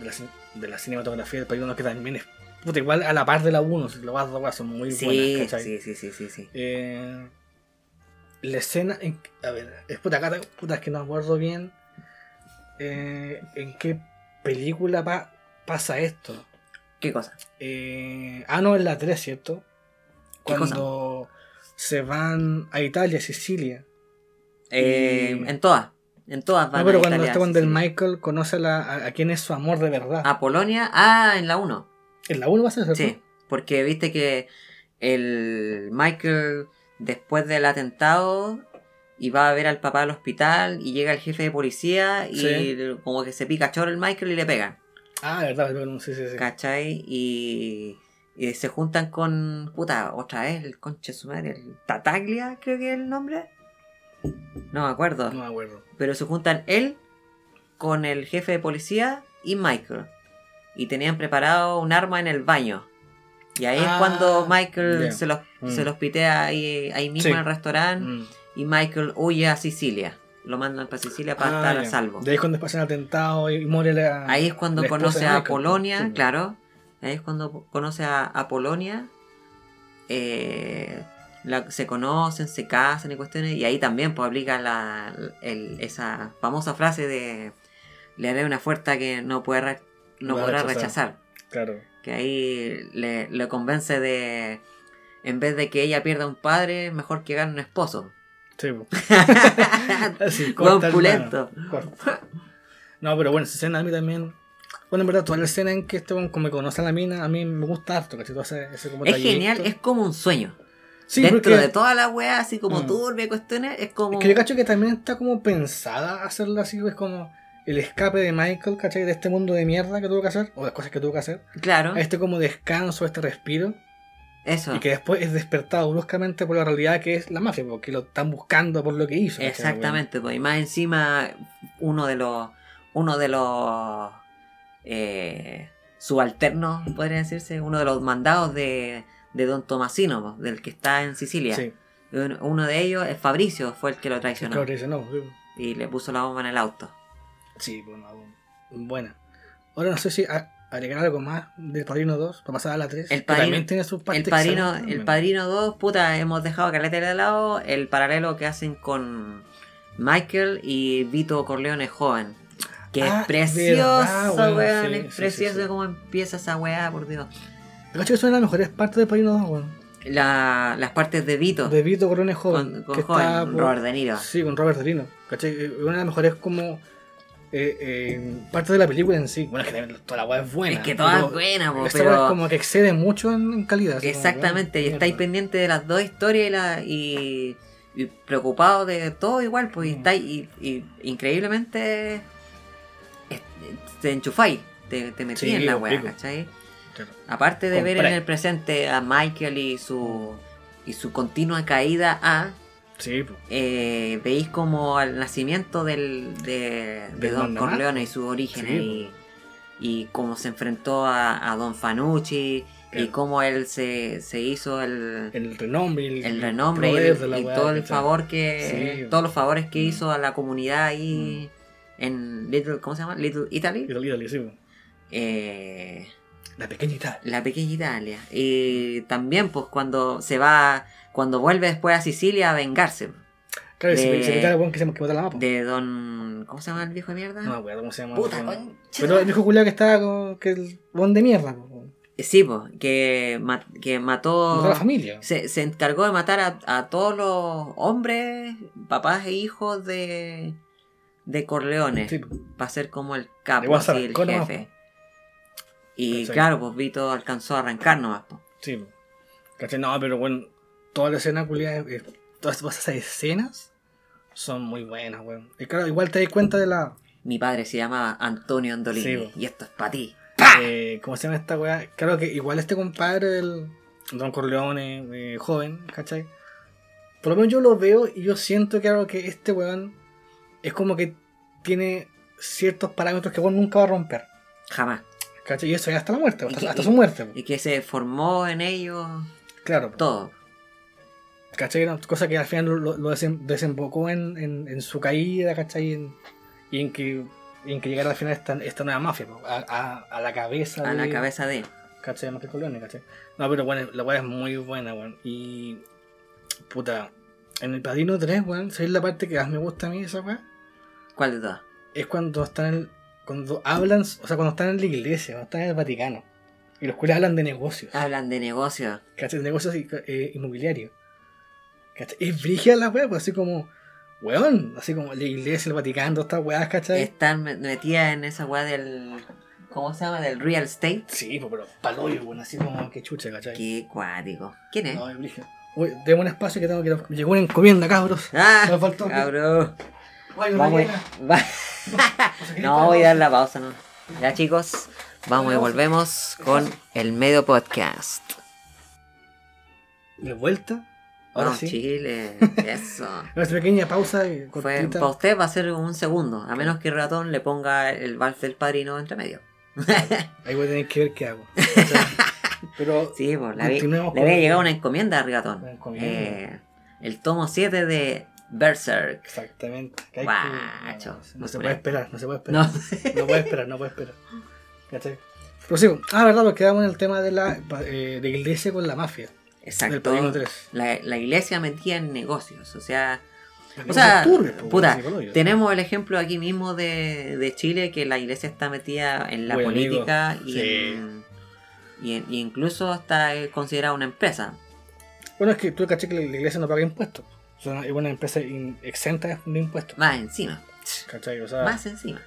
de la, de la cinematografía del país, uno que también es puta, igual a la par de la 1, si lo vas a son muy sí, buenas, ¿cachai? sí, sí, sí, sí, sí. Eh, la escena en a ver, es puta, acá, puta, es que no acuerdo bien eh, en qué película pa- pasa esto. ¿Qué cosa? Eh, ah, no, en la 3, ¿cierto? ¿Qué Cuando se van a Italia, Sicilia. Eh, Y- en todas. En todas van No, pero a cuando Italia, este cuando el. Michael conoce a, la, a, a quién es su amor de verdad. A Polonia. Ah, en la 1. En la 1 va a ser. Sí, porque viste que el Michael después del atentado y va a ver al papá al hospital y llega el jefe de policía y Sí. como que se pica chorro el Michael y le pegan. Ah, verdad, pero sí, sí, sí. ¿Cachai? Y, y se juntan con. Puta, otra vez, el conche su madre, el Tataglia, creo que es el nombre. No me acuerdo. No me acuerdo. Pero se juntan él con el jefe de policía y Michael. Y tenían preparado un arma en el baño. Y ahí es Ah, cuando Michael bien. se los, Mm. se los pitea ahí, ahí mismo Sí. en el restaurante. Mm. Y Michael huye a Sicilia. Lo mandan para Sicilia para Ah, estar a salvo. De ahí es cuando pasa el atentado y muere la. Ahí es cuando conoce a. Polonia, Sí. claro. Ahí es cuando conoce a, a Polonia. Eh, la- se conocen, se casan y cuestiones. Y ahí también pues, aplica la, el- esa famosa frase de le haré una oferta que no, puede no podrá rechazar. rechazar. Claro. Que ahí le, le convence de, en vez de que ella pierda un padre, mejor que gane un esposo. Sí. Así, corta. No, pero bueno, esa escena a mí también. Bueno, en verdad, toda la escena en que este como conoce a la mina, a mí me gusta harto, ¿cachai? Ese, ese como Es genial, es como un sueño. Sí, Dentro porque de toda la weá, así como Mm. turbia y cuestiones, es como. Es que yo cacho que también está como pensada hacerlo así, es como el escape de Michael, ¿cachai? De este mundo de mierda que tuvo que hacer, o las cosas que tuvo que hacer, Claro, a este como descanso, a este respiro, eso. y que después es despertado bruscamente por la realidad que es la mafia, porque lo están buscando por lo que hizo. Exactamente, pues, y más encima uno de los uno de los eh, subalternos, podría decirse, uno de los mandados de, de Don Tomasino, pues, del que está en Sicilia. Sí, Uno de ellos es Fabricio, fue el que lo traicionó que dice, no, sí. y le puso la bomba en el auto. Sí, bueno, buena. Ahora no sé si a- agregar algo más del Padrino 2 para pasar a la 3. El Padrino- también tiene sus partes El padrino, excelentes el padrino 2, puta, hemos dejado caleta de lado el paralelo que hacen con Michael y Vito Corleone joven. Que Ah, es precioso, verdad, weón, weón. sí, es sí, precioso sí. cómo empieza esa weá, por Dios. Cacho que son las mejores partes del Padrino 2, weón. La- las partes de Vito De Vito Corone joven. con, con que joven, está por- Robert De Niro. Sí, con Robert De Niro. ¿Cachai? Una de las mejores como. Eh, eh, parte de la película en sí. Bueno, es que toda la weá es buena. es que toda pero es buena, po, esta pero es como que excede mucho en, en calidad. exactamente, y estáis pendientes de las dos historias y, la, y, y preocupados de todo igual, pues y Mm. estáis y, y increíblemente es- te enchufáis, te, te metí Sí, en la pico. weá, ¿cachai? Claro. Aparte de ver en el presente a Michael y su y su continua caída a Sí, eh, veis como el nacimiento del, de, de Don. Corleone y sus orígenes Sí, y, y cómo se enfrentó a, a Don Fanucci y cómo él se, se hizo el, El renombre. El, el renombre y, y weá, todo el ¿cachai? favor que Sí. Mm. todos los favores que hizo a la comunidad ahí en Little ¿cómo se llama? Little Italy Italia, Italia, sí, eh, La pequeña Italia. la pequeña Italia y también pues cuando se va cuando vuelve después a Sicilia a vengarse Claro, se, de- se quita el que se que la mapa. de don ¿cómo se llama el viejo de mierda? No me acuerdo cómo se llama. Puta. Pero el viejo culiao que estaba con. que el weón de mierda, weón. Sí, pues, que, que mató. Mató a la familia. Se, se encargó de matar a, a todos los hombres, papás e hijos de, de Corleone. Sí, po. Para ser como el capo, así, el jefe. Y Exacto. claro, pues Vito alcanzó a arrancar nomás. Sí. ¿Cachai? No, pero bueno, toda la escena culiada, eh, todas esas escenas son muy buenas, weón. Y claro, igual te das cuenta de la. Mi padre se llamaba Antonio Andolini. Sí, y esto es para ti. eh, ¿Cómo se llama esta weá? Claro que igual este compadre del Don Corleone, eh, joven, ¿cachai? Por lo menos yo lo veo y yo siento que algo que este weón es como que tiene ciertos parámetros que weón nunca va a romper. Jamás. ¿Cachai? Y eso es hasta la muerte, hasta, que- hasta su muerte. Y que se formó en ellos Claro. todo. ¿Cachai? Una cosa que al final lo, lo- lo desem- desembocó en, en- en su caída, ¿cachai? En- y en que, en que llegara al final esta, esta nueva mafia, a, a- a la cabeza A la de- cabeza de. ¿Cachai? Más que Corleone, ¿cachai? No, pero bueno, la weá es muy buena, weón. Y. Puta. En el Padrino 3, weón, ¿sabéis la parte que más me gusta a mí esa weá? ¿Cuál de todas? Es cuando están en. Cuando hablan, o sea, cuando están en la iglesia, cuando están en el Vaticano. Y los cuales hablan de negocios. Hablan de negocio. ¿Cachai? De negocios eh, inmobiliarios. ¿Cachai? Es brígida la weá, pues así como. Weón, así como la iglesia, el Vaticano, estas weas, ¿cachai? Están me- metidas en esa weá del. ¿Cómo se llama? Del real estate. Sí, pues, pero paloyo, weón, así como que chucha, ¿cachai? Qué cuático. ¿Quién es? No, es brígido. Uy, demos un espacio que tengo que Llegó una encomienda, cabros. Ah, Me faltó. cabrón. No Vamos. va- No, voy a dar la pausa, ¿no? Ya chicos, vamos y volvemos con el medio podcast. De vuelta. Ahora sí. Chile, eso. Nuestra pequeña pausa Fue, para usted va a ser un segundo, a menos que Ratón le ponga el vals del padrino entre medio. Ahí voy a tener que ver qué hago. O sea, pero Sí, pues le había, Continuemos le había llegado una encomienda a Ratón. Una encomienda. Eh, el tomo 7 de Berserk. exactamente. que hay Guacho, que- no, se puede esperar, no se puede esperar. No. No puede esperar, no puede esperar. ¿Cachai? Prosigo. Ah, verdad, porque quedamos en el tema de la eh, de iglesia con la mafia. Del Exacto. Padrino 3. La, la iglesia metía en negocios, o sea, O sea, po, puta, psicológicos. tenemos el ejemplo aquí mismo de, de Chile, que la iglesia está metida en la amigo, política y, sí. en- y, en- y incluso está eh, considerada una empresa. Bueno, es que tú caché que la iglesia no paga impuestos. O sea, es una empresa in- exenta de impuestos. Más encima, ¿Cachai? O sea, más encima.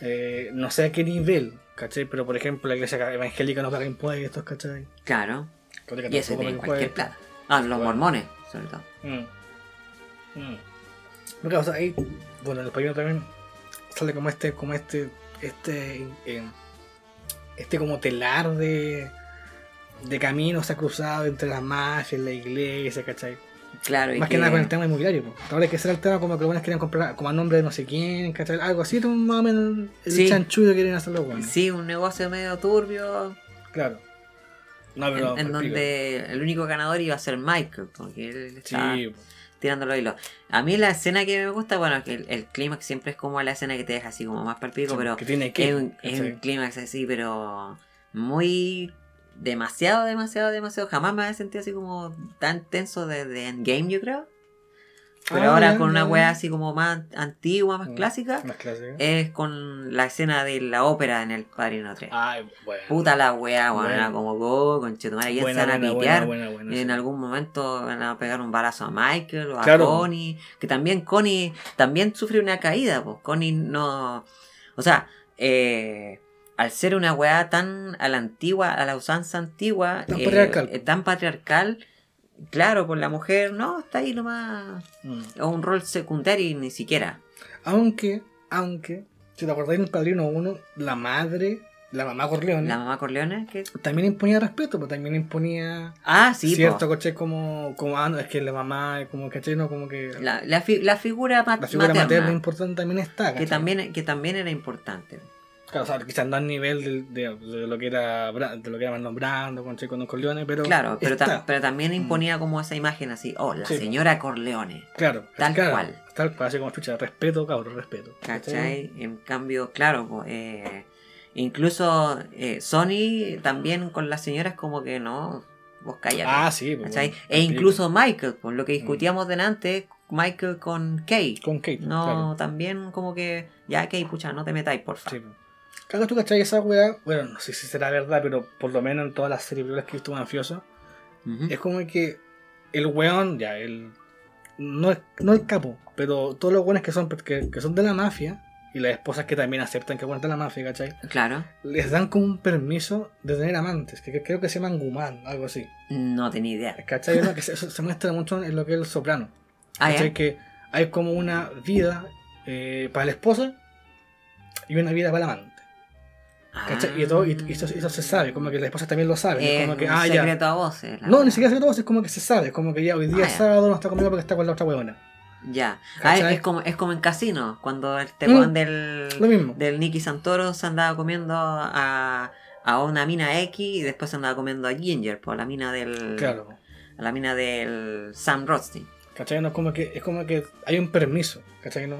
eh, no sé a qué nivel, ¿cachai? Pero por ejemplo, la iglesia evangélica no paga impuestos, ¿cachai? Claro, y eso paga cualquier plata. Ah, los Bueno. mormones, sobre todo. Mm. Mm. Porque, o sea, ahí, bueno, en el padrino también sale como este, como este, este, eh, este como telar de, de caminos ha cruzado entre las mafias, la iglesia, ¿cachai? Claro, y Más que, nada con el tema inmobiliario, po. ahora que será el tema como que los buenos querían comprar como a nombre de no sé quién, ¿cachai? Algo así, más o menos el Sí. chanchullo que quieren hacer los buenos. Sí, un negocio medio turbio, Claro. No, en, pero. en explica. donde el único ganador iba a ser Michael, porque él estaba Sí, tirando los hilos. A mí la escena que me gusta, bueno, que el, el clímax siempre es como la escena que te deja así como más palpico, Sí, pero que tiene que. es un, es un clímax así, pero muy demasiado, demasiado, demasiado. Jamás me había sentido así como tan tenso desde Endgame, yo creo. Pero Ah, ahora con una wea así como más antigua, más clásica, Más clásica. es con la escena de la ópera en el Padrino 3. Ay, bueno. Puta la wea, Bueno. era como go, con chetumare, ¿quién se Buena, a pitear? buena, en sí. algún momento van a pegar un balazo a Michael o a Claro. Connie. Que también Connie también sufre una caída, pues. Connie no. O sea, eh, al ser una weá tan a la antigua, a la usanza antigua, Tan eh, patriarcal. eh, tan patriarcal, claro, pues la mujer no, está ahí nomás. Mm. Es un rol secundario y ni siquiera. Aunque, aunque, si te acordáis en el Padrino 1, la madre, la mamá Corleone, La mamá Corleone, que. también imponía respeto, pues también imponía Ah, sí, cierto, coche como, como, ah, no, es que la mamá, como, caché, no, como que la, La, la, fi- la figura, ma- figura materna. materna. importante también está, que también, que también era importante. Claro, o sea, quizás no al nivel de, de lo que era de lo que era Marlon Brando, con con Don Corleone, pero Claro, pero, pero también imponía como esa imagen así, oh, la Sí, señora Corleone, claro, tal claro, cual. Tal cual, así como chucha, respeto, cabrón, respeto. ¿cachai? En cambio, claro, eh, incluso eh, Sony también con las señoras como que no, vos cállate, Ah, sí, pues, e incluso Michael, por lo que discutíamos delante, Michael con Kay, con Kate, no, claro. también como que, ya Kay, pucha, no te metáis, porfa. Sí. Claro, tú cachai esa weá, bueno, no sé si será verdad, pero por lo menos en todas las series que he visto mafioso, Ujú. es como que el weón, ya, el. No, es- no el capo, pero todos los weones que son, que, que son de la mafia, y las esposas que también aceptan que de la mafia, ¿cachai? Claro, Les dan como un permiso de tener amantes, que, creo que se llaman Guman, algo así. no tenía idea. ¿Cachai? Que se, se muestra mucho en lo que es el soprano. Ah. Que hay como una vida eh, para la esposa y una vida para el amante. ¿Cachai? Y, todo, y, y eso, eso se sabe, como que la esposa también lo sabe. Es como que, ah, ya. secreto a voces. No, verdad. ni siquiera se todo, es como que se sabe, como que ya hoy día Ah, ya. sábado no está conmigo porque está con la otra huevona. Ya. Ah, es como, es como en casino, cuando este Mm, weón del, Lo mismo. del Nicky Santoro se andaba comiendo a, a una mina X y después se andaba comiendo a Ginger, por la mina del. Claro. A la mina del Sam Rothstein. ¿Cachai? No, es como que, es como que hay un permiso, ¿cachai? No?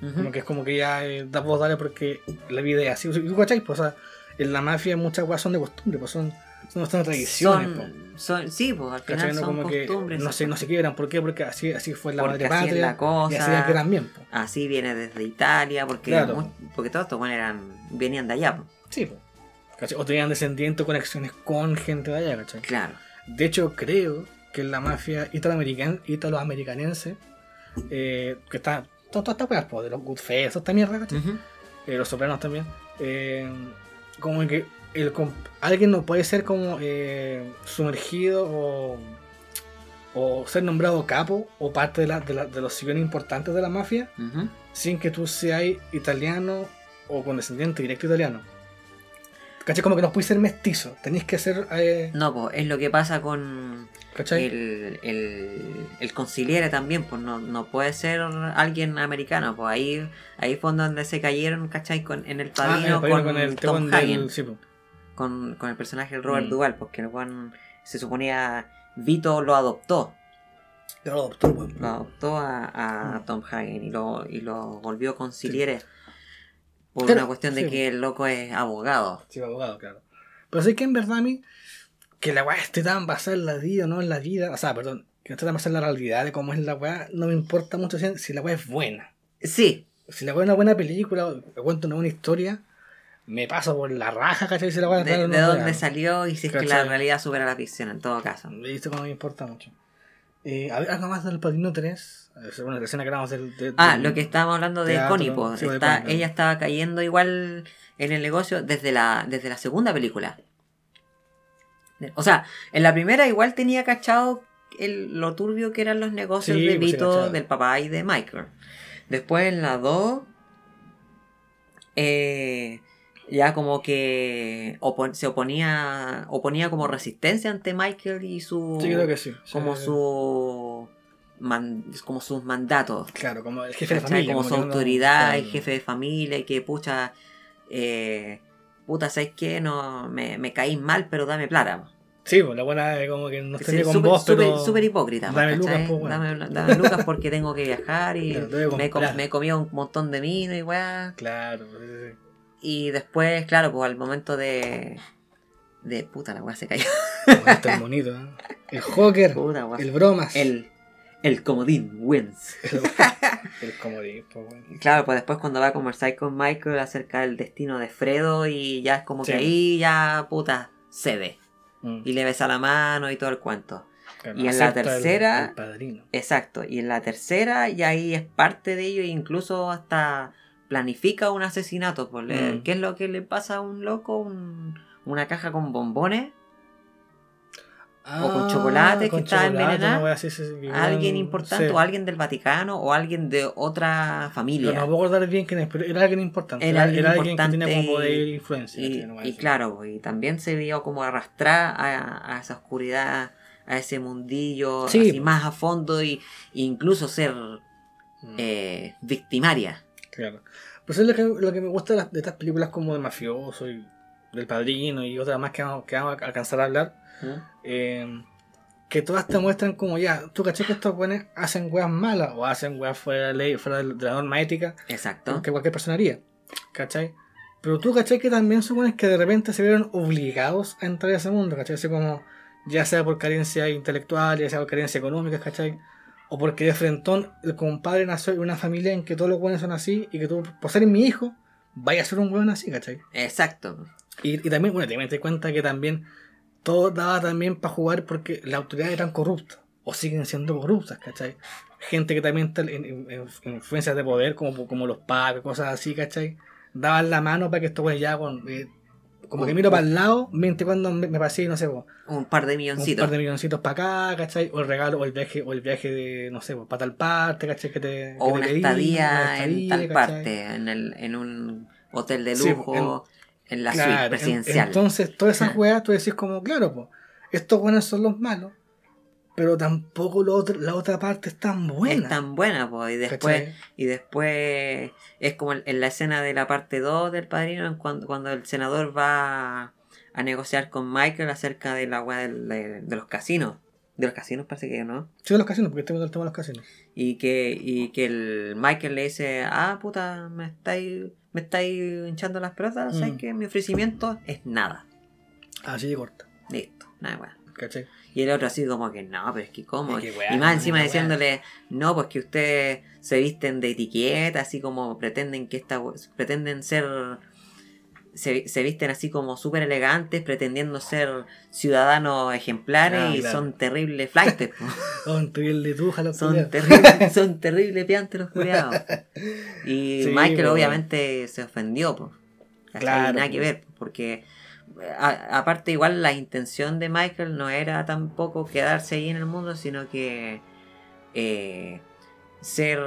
Como que es como que ya eh, da vos dale porque la vida es así. ¿Tú cachai? Pues, o sea, en la mafia muchas cosas son de costumbre, pues son, son, son tradiciones. pues. Son, son- sí, pues al final son como que no se, no se quiebran. ¿Por qué? Porque así, así fue la madre así es patria. la cosa. Y así que también. pues. Así viene desde Italia, porque, Claro. porque todos estos weones eran, venían de allá. pues. Sí, pues. ¿Cachai? O tenían descendientes o conexiones con gente de allá, ¿cachai? Claro. De hecho, creo que la mafia italoamerican, italoamericanense, eh, que está. Todas estas weas, pues, de los Goodfellas, esta mierda, ¿cachai? Eh, los sopranos también. eh, como que el, alguien no puede ser como eh, sumergido o, o ser nombrado capo o parte de, la, de, la- de los sillones importantes de la mafia sin que tú seas italiano o con descendiente directo italiano. ¿Cachai? Como que no puedes ser mestizo, tenéis que ser. Eh, No, pues es lo que pasa con ¿Cachai? el, el, el conciliere también, pues no, no puede ser alguien americano, pues ahí, ahí fue donde se cayeron, ¿cachai? Con, en el Ah, el padrino con, con el Tom Hagen, del. Sí, con, con el personaje de Robert Mm. Duvall, porque el Juan se suponía Vito lo adoptó, Lo adoptó, weón. lo adoptó a, a Mm. Tom Hagen y lo, y lo volvió conciliere por Claro, una cuestión de sí. que el loco es abogado. Sí, abogado, claro. Pero sé que en verdad a mí, que la weá esté tan basada en la vida o no en la vida, o sea, perdón, que esté tan basada en la realidad de cómo es la weá, no me importa mucho si, si la weá es buena. Sí, Si la weá es una buena película, o cuento una buena historia, me paso por la raja, ¿cachai? Si la weá de, no de dónde salió y si es que la ¿Cachai? realidad supera la ficción en todo caso. Cómo me importa mucho. Eh, a ver, algo más del Padrino 3. Eh, Bueno, la escena que hablamos del. del- Ah, del- lo que estábamos hablando de Connie, sí, de ella estaba cayendo igual en el negocio desde la, desde la segunda película. O sea, en la primera igual tenía cachado el, lo turbio que eran los negocios Sí, de pues Vito, del papá y de Michael. Después en la 2, eh, ya como que se oponía, oponía como resistencia ante Michael y su... Sí, creo que sí. Sí, como sí, su... man- como sus mandatos. Claro, como el jefe de familia. como su autoridad, claro. el jefe de familia, y que pucha, eh, puta, ¿sabes qué? No, me, me caís mal, pero dame plata. Sí, pues la buena es como que no estoy Sí, con vos, súper- pero. súper hipócrita. dame lucas, pues, bueno. dame, dame lucas porque tengo que viajar y Claro, me, com- me he comido un montón de vino y weá. Claro, sí. Y después, claro, pues al momento de... De puta, la weá se cayó. Como este es bonito, ¿eh? El Joker, Puta, el Bromas. El, el comodín wins. el comodín, pues, bueno. Claro, pues después cuando va a conversar con Michael acerca del destino de Fredo y ya es como Sí. que ahí ya puta cede Mm, y le besa la mano y todo el cuento. claro, y en la el- tercera- El, padrino. Exacto, y en la tercera y ahí es parte de ello e incluso hasta planifica un asesinato. Pues, le- Mm. ¿Qué es lo que le pasa a un loco? Un- una caja con bombones o con chocolate que estaba envenenada, a alguien importante sí. o alguien del Vaticano o alguien de otra Pero familia. no puedo acordar bien quién es, pero era alguien importante. Era alguien era alguien que tenía como poder y- e influencia. Y, no y claro, y también se vio como arrastrar a, a esa oscuridad, a ese mundillo, Sí, así más a fondo y, e incluso ser Mm, eh, victimaria. Claro. Pues es lo que, lo que me gusta de, las- de estas películas como de mafioso y del padrino y otras más que vamos, que vamos a alcanzar a hablar. eh, que todas te muestran como ya, tú caché que estos buenos hacen weas malas o hacen weas fuera de la ley, fuera de la norma ética Exacto. que cualquier persona haría. ¿Cachai? Pero tú, ¿cachai? Que también son buenos que de repente se vieron obligados a entrar a ese mundo, ¿cachai? Así como, ya sea por carencia intelectual, ya sea por carencia económica, ¿cachai? O porque de frentón el compadre nació en una familia en que todos los buenos son así y que tú, por ser mi hijo, vaya a ser un buen así, ¿cachai? Exacto. Y, y también, bueno, te cuenta que también todo daba también para jugar porque las autoridades eran corruptas o siguen siendo corruptas, ¿cachai? Gente que también está en, en- en- en influencias de poder, como, como los pacos, cosas así, ¿cachai? Daban la mano para que esto, bueno, ya con. eh, como que miro para el lado, mente cuando me, me pasé, no sé, Un par de un milloncitos. par de milloncitos para acá, ¿cachai? O el regalo, o el viaje, o el viaje de, no sé, para tal parte, ¿cachai? Que te, o que te una pedí, estadía una en tal ¿cachai? parte, en, el, en un hotel de Sí, lujo, en, la suite Claro, en- presidencial. entonces, todas esas Ajá. weas, tú decís como, claro, pues, estos buenos son los malos, pero tampoco lo otro- la otra parte es tan buena. es tan buena, pues, y después, ¿cachai? y después es como en- la escena de la parte 2 del padrino, en cuando, cuando el senador va a negociar con Michael acerca de la del- de, de los casinos. De los casinos parece que no. Sí, de los casinos, porque estoy viendo el tema de los casinos. Y que, y que el Michael le dice, ah, puta, me estáis, me estáis hinchando las pelotas, ¿sabes Mm. que Mi ofrecimiento es nada. Así de corta, Listo, nada weá. ¿cachai? Y el otro así como que no, pero es que cómo. Es que weá, y más encima diciéndole, no, pues que ustedes se visten de etiqueta, así como pretenden que esta pretenden ser se, se visten así como súper elegantes, pretendiendo ser ciudadanos ejemplares Ah, y claro. son terribles flightes. Son terrible tuja los son terribles, terribles piantes los culiados. Y Sí, Michael obviamente se ofendió, pues. Claro, nada que ver, porque a- aparte igual la intención de Michael no era tampoco quedarse ahí en el mundo, sino que eh, ser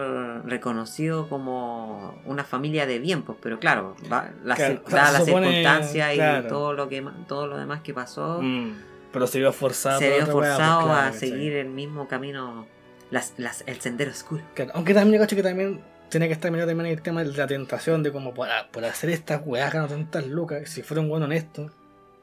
reconocido como una familia de bien, pues, pero claro, va, la, Claro, dadas las supone- circunstancias claro. y todo lo que todo lo demás que pasó, Mm, Pero se vio forzado. se vio forzado pues, claro, a seguir el mismo camino, las, las, el sendero oscuro. Aunque también cacho que también tiene que estar mirado también el tema de la tentación de como por, por hacer estas weas gano tantas lucas. Si fuera un buen honesto,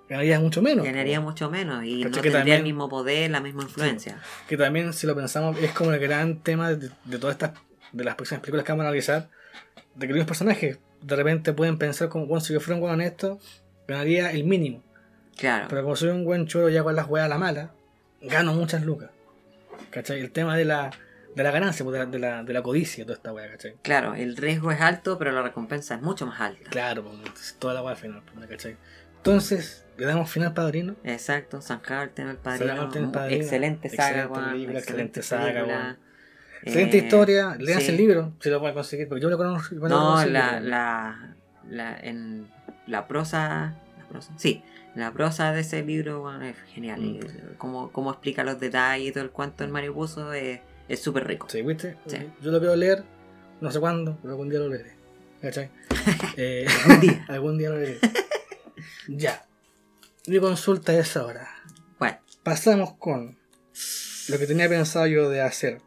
ganaría mucho menos. Ganaría po. mucho menos y no tendría también- el mismo poder, la misma influencia. Que también, si lo pensamos, es como el gran tema de, de todas estas, de las próximas películas que vamos a analizar, de que los personajes de repente pueden pensar como, bueno, si yo fuera un buen honesto, ganaría el mínimo. Claro. Pero como soy un buen choro y hago las weas a la mala, gano muchas lucas. ¿Cachai? El tema de la, de la ganancia, pues, de la, de la, de la codicia, toda esta wea, ¿cachai? Claro, el riesgo es alto, pero la recompensa es mucho más alta. Claro, pues, toda la wea al final, pues, ¿cachai? Entonces, le damos final padrino. Exacto, San Carlton, el padrino. El. Excelente saga, Excelente saga, weón. Excelente Eh, historia, leas sí. el libro, si lo pueden conseguir, porque yo lo conozco. yo No, la, la, la, en la prosa, la prosa, sí, la prosa de ese libro es genial. Mm. y Cómo, cómo explica los detalles y todo el cuento en Mario Puzo es es súper rico. Sí, ¿viste? Sí. Yo lo quiero leer, no sé cuándo, pero algún día lo leeré. ¿Cachai? Eh, Un día. algún día lo leeré. Ya. Mi consulta es ahora. Bueno, Pasamos con lo que tenía pensado yo de hacer.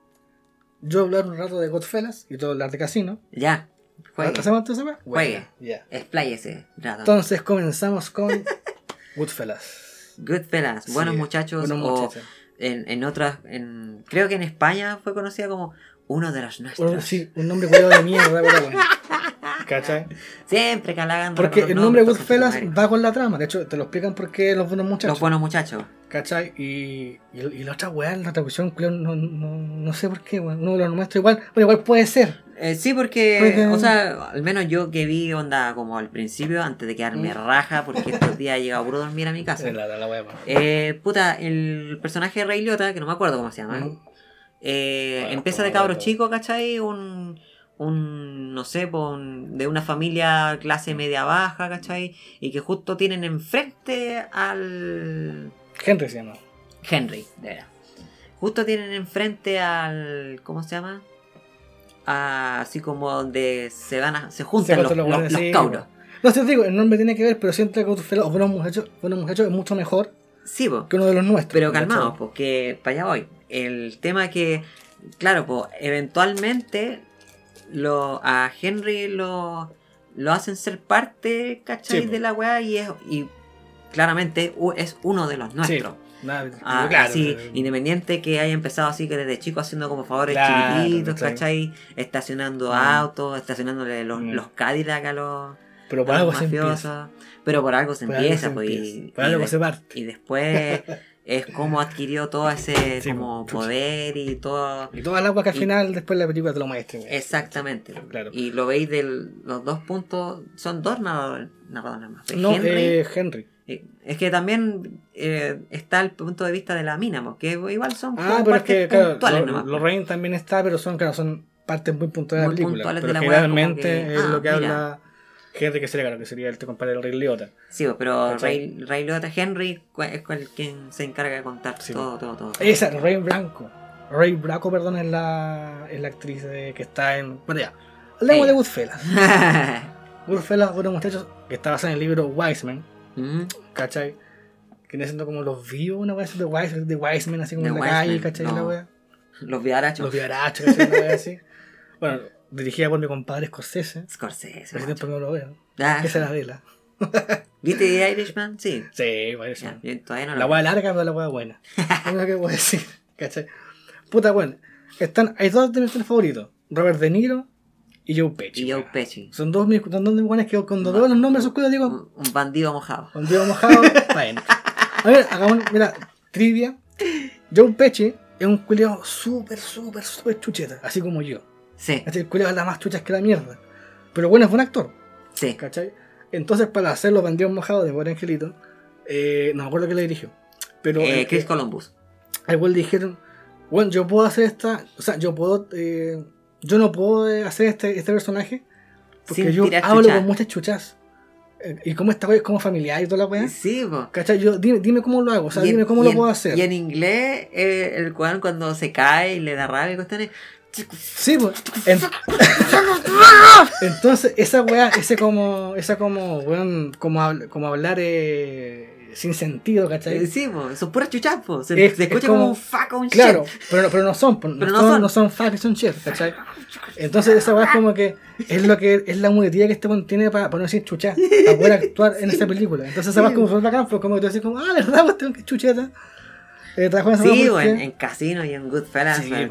Yo hablar un rato de Godfellas y todo hablar de casino. ya, juegue, ¿Hacemos entonces? pues? Juegue. Ya. expláyese, Radon. Entonces comenzamos con Goodfellas. Goodfellas, buenos Sí, muchachos, buenos o muchachos. en, en otras, en, creo que en España fue conocida como uno de los nuestros. Un- sí, un nombre cuidado de mierda, pero bueno. ¿Cachai? Siempre calagando. Porque el nombre Goodfellas va con la trama. De hecho, te lo explican porque los buenos muchachos. Los buenos muchachos. ¿Cachai? Y, y, y la otra weá, la traducción, no, no, no sé por qué, weón. Uno de los nuestros igual, bueno, igual puede ser. Eh, sí, porque, Porque- o sea, al menos yo que vi onda como al principio, antes de quedarme Mm. raja, porque estos días he llegado puro a dormir a mi casa. La, la, weón. Eh, puta, el personaje de Ray Liotta, que no me acuerdo cómo se llama, Ujú. eh, Bueno, empieza de cabro chico, ¿cachai? Un, un no sé, un- de una familia clase media baja, ¿cachai? Y que justo tienen enfrente al Henry se llama. Henry, de veras. Justo tienen enfrente al. ¿Cómo se llama? A- así como donde se van a, se juntan Se los, los los- los cabros. No te digo, el nombre tiene que ver, pero siento que o buenos muchachos, buenos muchachos es mucho mejor Sí, po. que uno de los nuestros. pero calmados, porque para allá voy. El tema que, claro, pues eventualmente lo, a Henry lo, lo hacen ser parte, ¿cachai? Sí, de la weá y, es, y claramente es uno de los nuestros. Nada, Ah, claro, así, pero- independiente que haya empezado así que desde chico haciendo como favores Claro, chiquititos, ¿cachai? Estacionando Mm. autos, estacionándole los, Mm. los Cadillac a los, pero por a algo los se empieza. mafiosos. Pero por algo se Por algo empieza, se pues, empieza. y, Por y algo de- se parte. y después es como adquirió todo ese Sí, como pues, poder y todo. Y toda el agua que al Y- final después la película te lo muestra. Exactamente. Claro. Y lo veis de los dos puntos, son dos narradores, narradores más. No, Henry, eh, Henry. eh, es que también eh, está el punto de vista de la mina, porque igual son Ah, pero es que, claro, puntuales lo-. Lorraine también está, pero son, claro, son partes muy puntuales de Muy la película. de pero la generalmente como que, es ah, lo que mira. habla Henry, que sería, claro, que sería el te compadre del Rey Liotta. Sí, pero. Ray, Ray Liotta Henry es el quien se encarga de contar Sí, todo, todo, todo. Esa, Rey Blanco. Rey Blanco, perdón, es la, es la actriz de- que está en. Bueno, ya. Hablemos de Goodfellas. Goodfellas, bueno, muchachos, que está basada en el libro Wiseman, Mm, ¿cachai? Que viene siendo como los vivos, una wea así de Wiseman, de Wiseman, así como The en la Wiseman, calle, ¿cachai? no. La wea. Los viarachos. Los viarachos, ¿cachai? Una wea así. Bueno, dirigida por mi compadre Scorsese. Scorsese. Hace tiempo no lo veo. Ah, ¿Qué será de la? ¿Viste The Irishman? Sí. Sí, Ya, yo todavía no La wea larga, pero la wea buena. Es lo que puedo decir, ¿cachai? Puta, bueno. Están, hay dos de mis tres favoritos: Robert De Niro y Joe Pesci. Y Joe. Pesci. Son dos, mis- son dos mis buenos que cuando veo los nombres sus digo, Un, un bandido mojado. con Diego mojado, bueno. A ver, hagamos, mira, trivia. Joe Pesci es un culiao súper, súper, súper chucheta, así como yo. Sí, culiao es la más chucha que la mierda. Pero bueno, es buen actor, sí. ¿cachai? Entonces, para hacer los bandidos mojados de Buen Angelito, eh, no me acuerdo quién le dirigió. Pero Eh, Chris eh, Columbus. al cual dijeron, bueno, yo puedo hacer esta, o sea, yo puedo, eh, yo no puedo eh, hacer este, este personaje porque Sin yo hablo chucha. con muchas chuchas. Eh, Y cómo esta es como familiar y toda la weá. Sí, po. ¿Cachai? Yo, dime, dime cómo lo hago, o sea, en- dime cómo lo en- puedo hacer. Y en inglés, eh, el weón cuando se cae y le da rabia y cuestiones. Sí, pues. en- Entonces, esa weá, ese como, esa como, weón, como, habl- como hablar eh, sin sentido, eh, ¿cachai? Sí, po. Son puras chuchas, po. Se, Es- se es escucha como- como un fuck o un Claro, shit. pero, no- pero no son, pues, no, Pero no son, son. no son fuck, son shit, ¿cachai? Entonces esa weá es como que es lo que es la muletilla que este weón tiene para no decir chucha, para poder actuar en esa película. Entonces esa weá es como súper bacán, pues como que tú decís como, ah, verdad, pues tengo que chucheta. Eh, Sí, en, en Casino y en Goodfellas, Sí, al-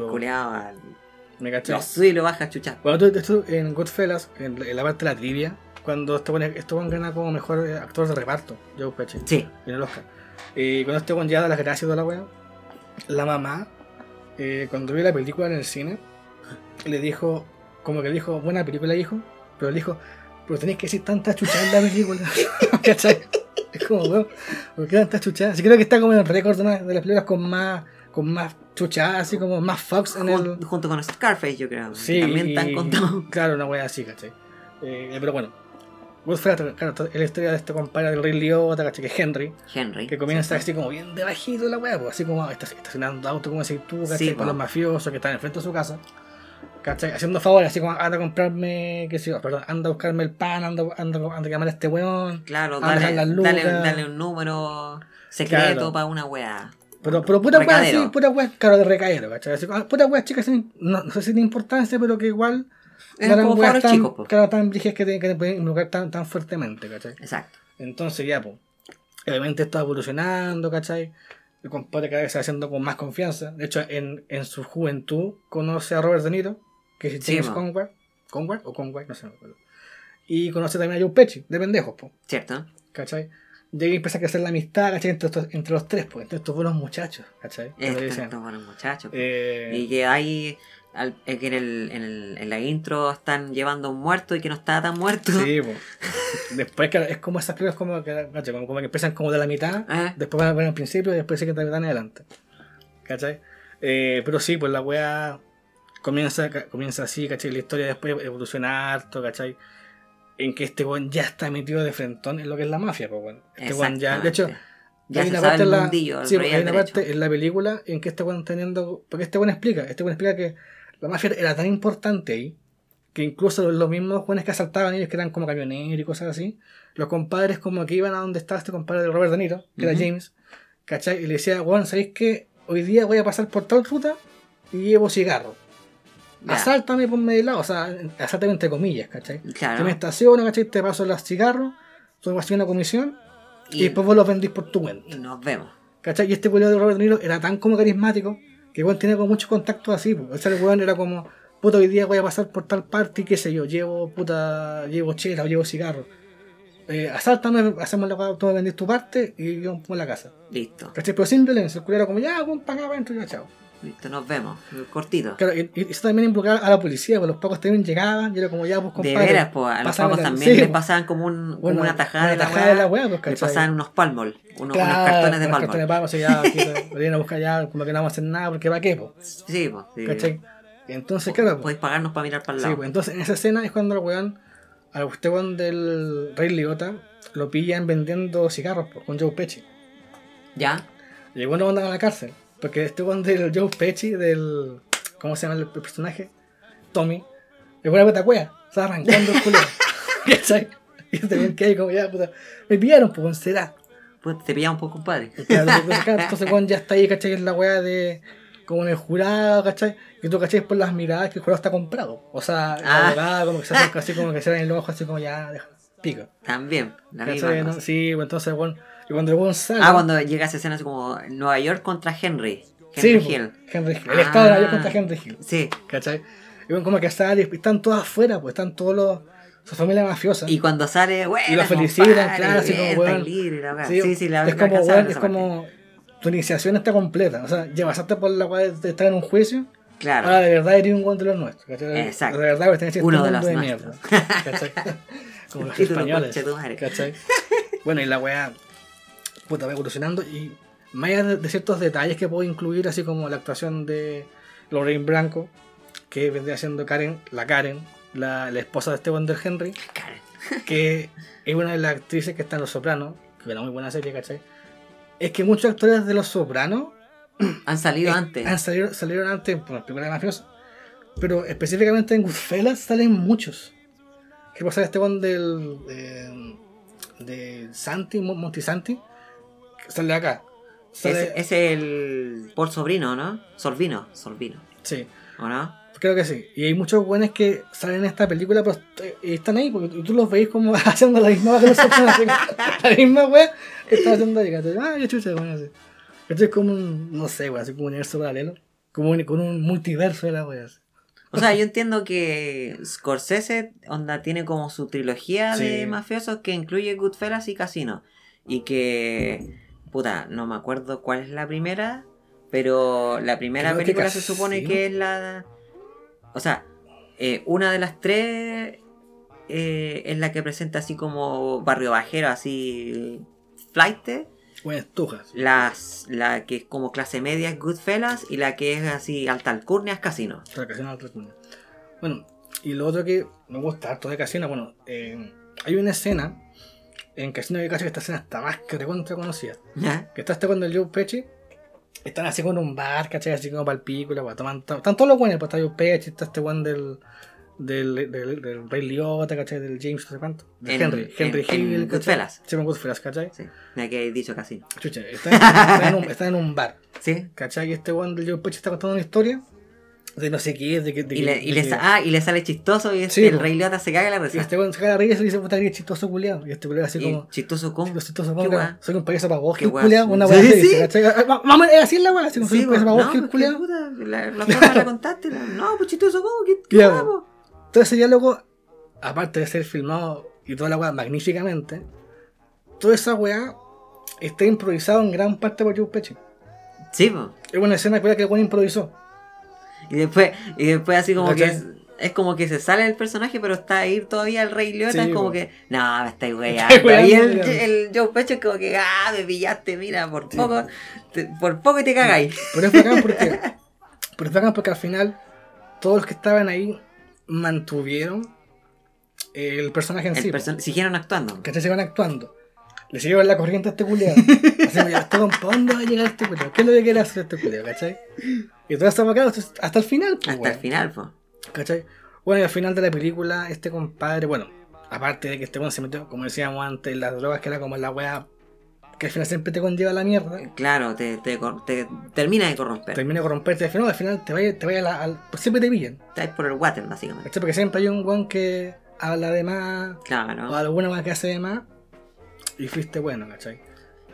¿Me cachai? lo sube y lo baja a chuchar. Bueno, tú, tú- en Goodfellas, en, en la parte de la trivia, cuando este weón este gana como mejor eh, actor de reparto, Joe Pesci, Sí, en el Oscar. Y cuando este weón ya da las gracias toda la weá, la mamá, eh, cuando vio la película en el cine, le dijo, como que le dijo, buena película, hijo, pero le dijo, pero tenéis que decir tantas chuchadas en la película. ¿Cachai? Es como, weón, ¿por qué tantas chuchadas? Sí, creo que está como en el récord de, de las películas con más, con más chuchadas, así como más Fox en el. jun- junto con Scarface, yo creo. Sí, también están contados. Claro, una wea así, ¿cachai? Eh, pero bueno, Goodfellas, claro, es la historia de este compadre del Rey Liotta, ¿cachai? Que es Henry, Henry. que comienza así como bien de bajito la wea, pues, así como estacionando auto, como decís tú, ¿cachai? Sí, Con los mafiosos que están enfrente de su casa, ¿cachai? Haciendo favores, así como anda a comprarme, qué sé yo, perdón, anda a buscarme el pan, anda, anda, anda a llamar a este weón. Claro, dale, las dale, dale un número secreto Claro. para una weá. Pero, pero pura wea Recadero. así, pura wea, claro, de recaero, ¿cachai? Ah, pura wea chicas, no, no sé si de importancia, pero que igual Es no eran weas tan, chicos, po. claro, tan brígidas que te, que te pueden involucrar tan, tan fuertemente, ¿cachai? Exacto. Entonces ya, pues, obviamente está evolucionando, ¿cachai? El compadre cada vez se va haciendo con más confianza. De hecho, en, en su juventud conoce a Robert De Niro, que es Sí, James po. Conway, Conway o Conway, no sé, no me acuerdo. Y conoce también a Joe Pesci, de pendejos, pues, ¿Cierto? ¿cachai? Y ahí empieza a crecer la amistad, ¿cachai? Entre, estos- entre los tres, pues, entre estos buenos muchachos, ¿cachai? Le Estos buenos muchachos. eh, Y que hay. al- eh, que en, el, en, el, en la intro están llevando a un muerto y que no está tan muerto. Sí, pues. Después, es como esas películas como que, ¿cachai? como, como que empiezan como de la mitad, Ah, después van a ver al principio y después siguen de la mitad en adelante. ¿Cachai? Eh, pero sí, pues la wea comienza, comienza así, ¿cachai? La historia después evoluciona harto, ¿cachai? En que este weón ya está metido de frentón en lo que es la mafia, pues bueno. Este ya, de hecho, ya hay una parte en la, sí, hay una parte en la película en que este weón teniendo. Porque este weón explica, este explica que la mafia era tan importante ahí que incluso los, los mismos jóvenes que asaltaban ellos, que eran como camioneros y cosas así, los compadres como que iban a donde estaba este compadre de Robert De Niro, que era James, ¿cachai? Y le decía, weón, ¿sabéis que hoy día voy a pasar por tal ruta y llevo cigarro? Ya. Asáltame por medio lado, o sea, asáltame entre comillas, ¿cachai? Claro. Que me estaciono, ¿cachai? Te paso los cigarros, tú me haces una comisión y, Y, después vos los vendís por tu cuenta. y nos vemos. ¿Cachai? Y este weón de Robert De Niro era tan como carismático que igual tenía como muchos contactos así. pues. O sea, el weón era como, puta, hoy día voy a pasar por tal parte y qué sé yo, llevo puta, llevo chela o llevo cigarro. Eh, asáltame, hacemos la tú me vendís tu parte y yo pongo la casa. Listo. ¿Cachai? Pero sin violencia, el culo era como, ya, weón, para acá adentro, ya, chao. Listo, nos vemos. Cortito. Claro, y, y eso también involucraba a la policía, pues los pacos también llegaban y era como, ya, pues De compadre. veras, pues a los pacos también sí, les pues. pasaban como, un, como Bueno, una tajada una de tajada de la weá, pues, le ¿cachai? pasaban unos palmol, unos, Claro, unos cartones de unos cartones de palmol. palma, así ya, aquí, vienen a buscar ya, como que no vamos a hacer nada, porque va qué, pues. Sí, pues. Sí. ¿Cachai? Entonces, claro, Podéis pagarnos para mirar para el Sí, lado. pues entonces en esa escena es cuando el weón, al weón del Rey Liotta, lo pillan vendiendo cigarros pues, con Joe Pesci. ¿Ya? Y el weón lo mandan a la cárcel. Porque este weón del Joe Pesci, del. ¿Cómo se llama el, el personaje? Tommy. El weón la cuea. Está arrancando el culo. ¿Cachai? Y este weón que hay como ya, puta. Me pillaron, pues, será. Pues te pillaba un poco, compadre. Claro, entonces, weón ya está ahí, ¿cachai? En la weá de. Como en el jurado, ¿cachai? Y tú, ¿cachai? Por las miradas que el jurado está comprado. O sea, el Ah. abogado, como que se acerca así, como que se en el ojo, así como ya, deja, pico. También, la misma ¿Cachai? ¿no? Sí, pues entonces, bueno, y cuando el sale. Ah, cuando llega esa escena así como Nueva York contra Henry. sí, Henry pues, Hill. Henry Hill. El estado de Nueva York Ah. contra Henry Hill. Sí. ¿Cachai? Y bueno, como que sale, y están todos afuera, pues están todos los. su familia mafiosa. Y cuando sale, bueno, Y lo felicitan, claro, así como. Sí, sí, sí, la es la como, weón, es como. Tu iniciación está completa. O sea, ya pasaste por la weá de estar en un juicio. Claro. Ahora de verdad eres un weón de los nuestros. ¿cachai? Exacto. De verdad perteneces a este Uno de los de nuestros. mierda. ¿Cachai? Como los españoles. ¿Cachai? Bueno, y la weá. Puta, va evolucionando. Y más allá de, ciertos detalles que puedo incluir, así como la actuación de Lorraine Blanco, que vendría siendo Karen, la Karen, la, la esposa de este weón del Henry. Karen. que es una de las actrices que está en Los Sopranos, que era muy buena serie, ¿cachai? Es que muchos actores de Los Sopranos Han salido eh, antes. han salido, salieron antes por las películas de mafiosos, pero específicamente en Goodfellas salen muchos. ¿Qué pasa este one del. eh, de Santi, Mo- Monty Santi? Sale acá. Sale, es el por sobrino, ¿no? Solvino, Solvino, Sí. ¿o no? Creo que sí. Y hay muchos buenos que salen en esta película, pero est- y están ahí, porque tú los veis como haciendo la misma que. La misma wea que están haciendo ahí. Ah, yo chucha, bueno, así. Esto es como un, no sé, wea, así como un universo paralelo. Como un, con un multiverso de la wea. así. O sea, yo entiendo que Scorsese onda tiene como su trilogía de mafiosos que incluye Goodfellas y Casino. Y que, puta, no me acuerdo cuál es la primera, pero la primera Creo película se supone que es la... O sea, eh, una de las tres eh, es la que presenta así como barrio bajero, así flight. Buenas tujas. Las, la que es como clase media es Goodfellas y la que es así alta alcurnia es Casino. Otra Casino, otra Casino. Bueno, y lo otro que me gusta harto de Casino, bueno, eh, hay una escena en Casino de Cacho que esta escena está más que recontra conocida. ¿Ya? Que está este cuando el Joe Pesci están así con un bar, ¿cachai? Así como para el toman- to- Están todos los buenos, pues está Joe Pesci, está este one del. Del, del, del Ray Liotta, ¿cachai? Del James, no sé cuánto. De En- Henry, Henry en- en Hill. ¿cachai? Goodfellas. Sí, en Goodfellas, ¿cachai? Sí, ya que he dicho Casino. Chucha, está, está en un, está en un bar, ¿Sí? ¿cachai? Y este one del Joe Pesci está contando una historia de no sé qué, de que. de Y que- y de que- ah, y le sale chistoso y este, Sí, el. Rey Liotta se caga en la Y risa. este weón se caga la risa y se dice, puta que chistoso culiado. Y este culiado así Y como. chistoso. Lo chistoso ¿Qué como. weá? Soy un payaso para vos, ¿Qué Gil weá? culiado. Una Sí, weá sí. ¿cachai? Ah, va- Vamos, es así la weá, así como soy Sí, un payaso para vos, pues, culiado. la, la forma la contaste. No, pues chistoso como. ¿Qué, qué Ya, weá, po. po? Todo ese diálogo, aparte de ser filmado y toda la weá magníficamente, toda esa weá está improvisado en gran parte por Joe Pesci. Sí, po. Es una escena que el weón improvisó. Y después, y después así como que es, es como que se sale del personaje, pero está ahí todavía el Rey Liotta. Sí, es como que, no, me estáis weyando. Y el, el Joe Pecho es como que, ah, me pillaste, mira, por poco, te- por poco te cagáis. Pero es bacán porque. pero es bacán porque al final, todos los que estaban ahí mantuvieron el personaje en El sí. perso- siguieron actuando. ¿Cachai? Se van actuando. Le siguieron la corriente a este culiado. Así ya, este ¿para dónde va a llegar este culiado? ¿Qué es lo que quiere hacer este culiado? ¿Cachai? Y todo está bacán hasta hasta el final, pues, Hasta el final, po. ¿Cachai? Bueno, y al final de la película, este compadre, bueno, aparte de que este weón se metió, como decíamos antes, las drogas, que era como la weá que al final siempre te conlleva a la mierda, Claro, te, te, termina de corromper. termina de corromperte, al final, al final te vaya, te vaya a la, al- pues siempre te pillan. Estás por el water, básicamente. ¿Cachai? Porque siempre hay un weón que habla de más, o Claro. alguna más que hace de más, y fuiste bueno, ¿cachai?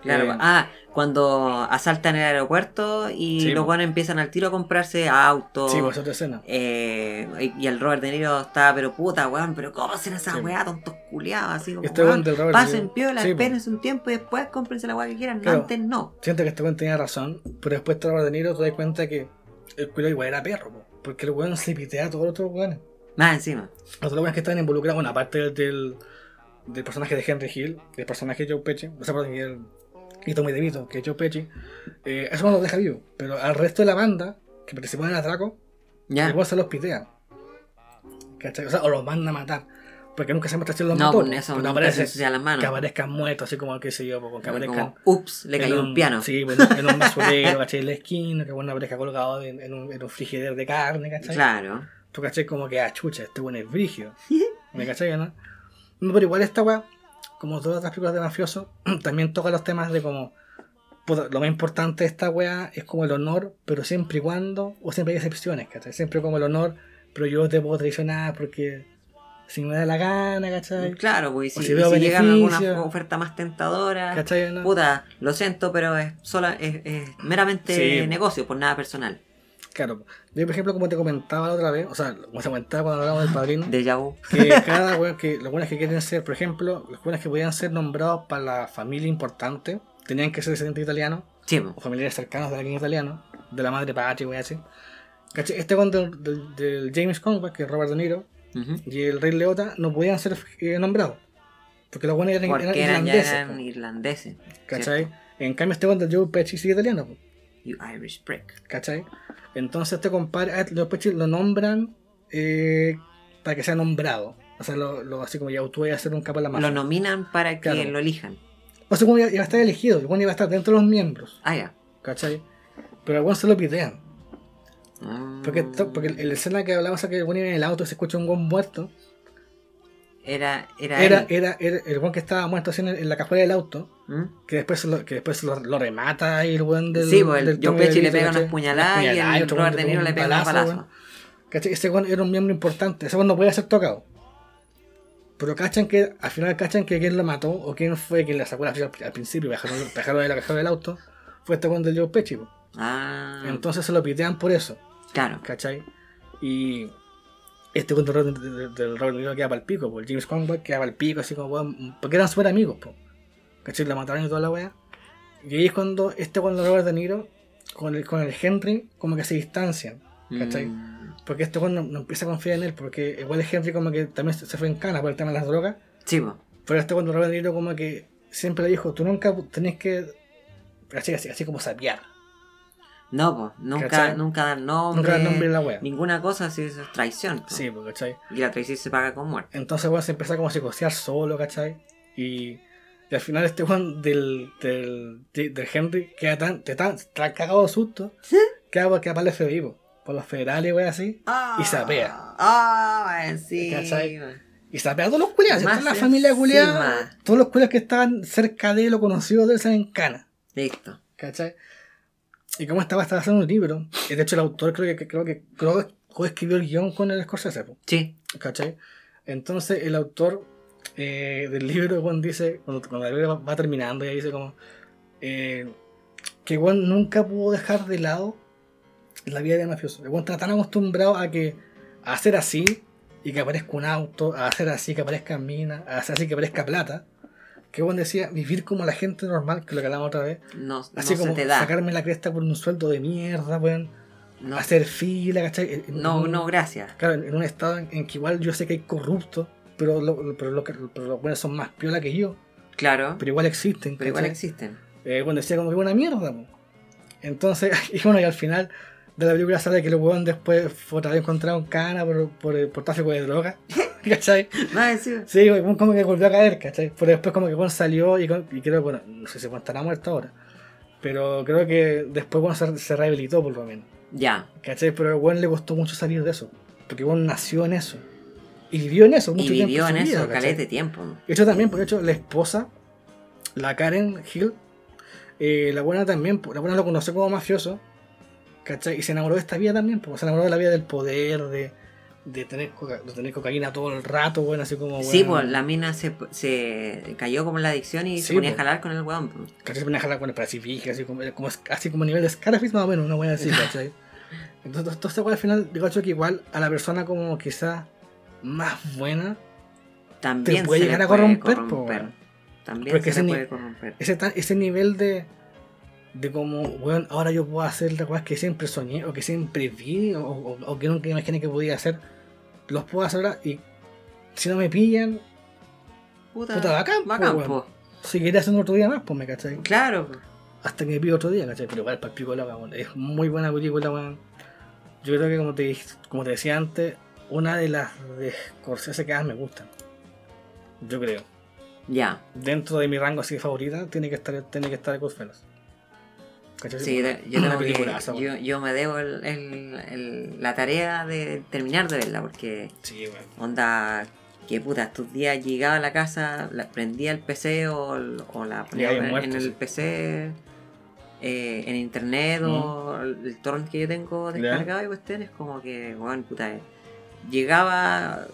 Claro. Eh, Ah, cuando asaltan el aeropuerto y Sí, los buenos empiezan al tiro a comprarse autos. Sí, pues otra escena. Eh, y y el Robert De Niro está, pero puta, weón, pero ¿cómo hacen esa Sí. weá, tontos culiados? Así como, Este weón, weón del Robert pasen piola, Sí, po. espérense un tiempo y después cómprense la weá que quieran. Claro. Antes no. Siento que este weón tenía razón, pero después de Robert De Niro te das cuenta que el culo igual era perro, po, porque el weón se pitea a todos los otros weones. Más encima. Los otros weones que estaban involucrados, bueno, aparte del, del, del personaje de Henry Hill, del personaje de Joe Pesci, o sea, perdón, el y Tommy DeVito, que es Joe Pesci, eh, eso no los deja vivos, pero al resto de la banda que participó en el atraco, Ya. el weón se los pitea. ¿Cachai? O sea, o los manda a matar. Porque nunca se muestra los No, mató. eso nunca aparece se las manos. que aparezcan muertos, así como, qué sé yo, po, que. Como, ups, le en cayó un piano. Sí, pues, en un basurero, ¿cachai? En la esquina, que bueno aparezca colgado en, en un, en un frigidero de carne, ¿cachai? Claro. Tú, ¿cachai? Como que, ah, chucha, este bueno es brigio. ¿Me cachai, no? No, Pero igual esta weá, como todas las películas de mafioso, también toca los temas de como. puta, lo más importante de esta weá es como el honor, pero siempre y cuando, o siempre hay excepciones, ¿cachai? Siempre como el honor, pero yo te puedo traicionar porque si me da la gana, ¿cachai? Claro, pues si, si y si llega alguna beneficio. oferta más tentadora, ¿Cachai? no? puta, lo siento, pero es sola, es, es meramente Sí. negocio, por nada personal. Claro. Yo, por ejemplo, como te comentaba la otra vez, o sea, como te comentaba cuando hablábamos del padrino, De vu. que cada weón que los buenos que quieren ser, por ejemplo, los buenos que podían ser nombrados para la familia importante, tenían que ser descendientes italianos Sí, o familiares cercanos de alguien italiano, de la madre patria, wey así. Este con del, del- del James Conway, que es Robert De Niro, y el Rey Leota no podían ser eh, nombrados. Porque los buenos eran, Porque eran eran, ya irlandeses. eran irlandeses. ¿Cachai? En cambio, este con del Joe Pesci sí italiano. You Irish prick. ¿Cachai? Entonces este compadre, a Joe Pesci lo nombran eh, para que sea nombrado. O sea, lo, lo- así como ya tú vas a ser un capo de la Lo mafia. nominan para que Claro. lo elijan. O sea, como iba a estar elegido, el weón iba a estar dentro de los miembros, Ah, ya. ¿cachai? Pero al weón se lo pitean. Mm. Porque, porque el- la escena que hablamos que el weón iba en el auto y se escucha un weón muerto. Era, era, Era, él. era, era el weón que estaba muerto así en, en la cajuela del auto. ¿Mm? Que después, lo, que después lo, lo remata ahí el weón del. Sí, pues el Tommy Pesci le pega unas puñaladas y el Robert De Niro le pega un palazo. ¿Cachai? Ese weón era un miembro importante. Ese weón no podía ser tocado. Pero cachan que, al final cachan que quien lo mató o quién fue quien le sacó la ficha al, al principio, bajaron, bajaron de la del auto, fue este weón del Joe Pesci. Ah, Entonces se lo pitean por eso. claro. ¿cachai? Y este cuento del de, del Robert De Niro queda para el pico, pues James Conway queda para el pico, así como, porque eran súper amigos, pues. ¿Cachai? La mataron y toda la wea. Y ahí es cuando este cuando Robert De Niro con el, con el Henry como que se distancian, ¿cachai? Mm, Porque este weón no, no empieza a confiar en él, porque igual el Henry como que también se se fue en cana por el tema de las drogas, Sí, pero este cuando Robert De Niro como que siempre le dijo, tú nunca tenés que, así, así, así como sapear, No, pues. Nunca, ¿Cachai? nunca dar nombre. nunca dar nombre en la wea. Ninguna cosa si eso es traición. po. Sí, pues, ¿cachai? Y la traición se paga con muerte. Entonces, weón, se empieza como a psicosear solo, ¿cachai? Y, y al final este weón del, del, de- del Henry queda tan, de tan, tan cagado de susto, queda, queda para el FBI, po, por los federales, weón, así, Ah, Y sapea. Ah, sí. ¿Cachai? y sapea a todos los culiados, toda la familia culiada, todos los culiados que estaban cerca de él o conocidos de él salen en cana, Listo. ¿cachai? Y como estaba, estaba haciendo un libro, y de hecho el autor creo que, creo que, creo que escribió el guion con el Scorsese, po. Sí. ¿Cachai? Entonces el autor eh, del libro, Juan dice, cuando, cuando el libro va, terminando, ya dice como eh, que Juan nunca pudo dejar de lado la vida de mafioso. Juan está tan acostumbrado a que a hacer así y que aparezca un auto, a hacer así que aparezca minas, a hacer así que aparezca plata, que Juan decía vivir como la gente normal, que lo que hablamos otra vez, No, así no como se te da. sacarme la cresta por un sueldo de mierda, weón, No, hacer fila, ¿cachai? En- no, un- no, gracias. Claro, en un estado en, en que igual yo sé que hay corruptos, pero, lo- pero, lo pero los buenos son más piola que yo, Claro. pero igual existen. Pero igual existen. Eh, bueno, decía como que buena mierda. po. Entonces, y bueno, y al final de la película sale que el weón después fue otra vez encontrado en cana por, por, por tráfico de droga. ¿Cachai? Sí. Sí, como que volvió a caer, ¿cachai? Pero después como que weón salió y, y creo que, bueno, no sé si estará muerto ahora. Pero creo que después bueno, se, se rehabilitó por lo menos. Ya. ¿Cachai? Pero al weón le costó mucho salir de eso. Porque weón nació en eso. Y vivió en eso mucho Y vivió de en vida, eso ¿cachai? calete tiempo. De hecho, también, por hecho, la esposa, la Karen Hill, eh, la buena también, la buena lo conoció como mafioso, ¿cachai? Y se enamoró de esta vida también, porque se enamoró de la vida del poder, de, de, tener, coca- de tener cocaína todo el rato, bueno, así como, Sí, bueno, pues la mina se, se cayó como en la adicción y Sí, se ponía po. a jalar con el weón. po. ¿cachai? Se ponía a jalar con el Pacific, así como, como, así como a nivel de Scarface, más o menos, una buena así, ¿cachai? Entonces, todo esto al final, digo yo que igual a la persona como quizá más buena, También Te puede se llegar le a puede corromper, po. También Porque se le puede corromper. ese, ese nivel de de como, weón, ahora yo puedo hacer las cosas que siempre soñé o que siempre vi o, o- o que nunca imaginé que podía hacer, los puedo hacer ahora y si no me pillan, Puta, puta, bacán, po. seguiré haciendo otro día más, pues me cachai. Claro. Hasta que me pido otro día, cachai. Pero igual para el pico de la. Es muy buena película, weón. Yo creo que como te, como te decía antes, una de las de Scorsese que más me gustan. Yo creo. Ya. Dentro de mi rango así favorita, tiene que estar, tiene que estar Goodfellas. ¿Cachai? Sí, de- yo, tengo que- yo, yo me debo el- el- el- la tarea de terminar de verla porque Sí, weón. onda que puta estos días llegaba a la casa la, prendía el PC o, la ponía en, muerto, en el sí. PC eh, en internet o el, torrent que yo tengo descargado y cuestiones como que bueno puta eh, llegaba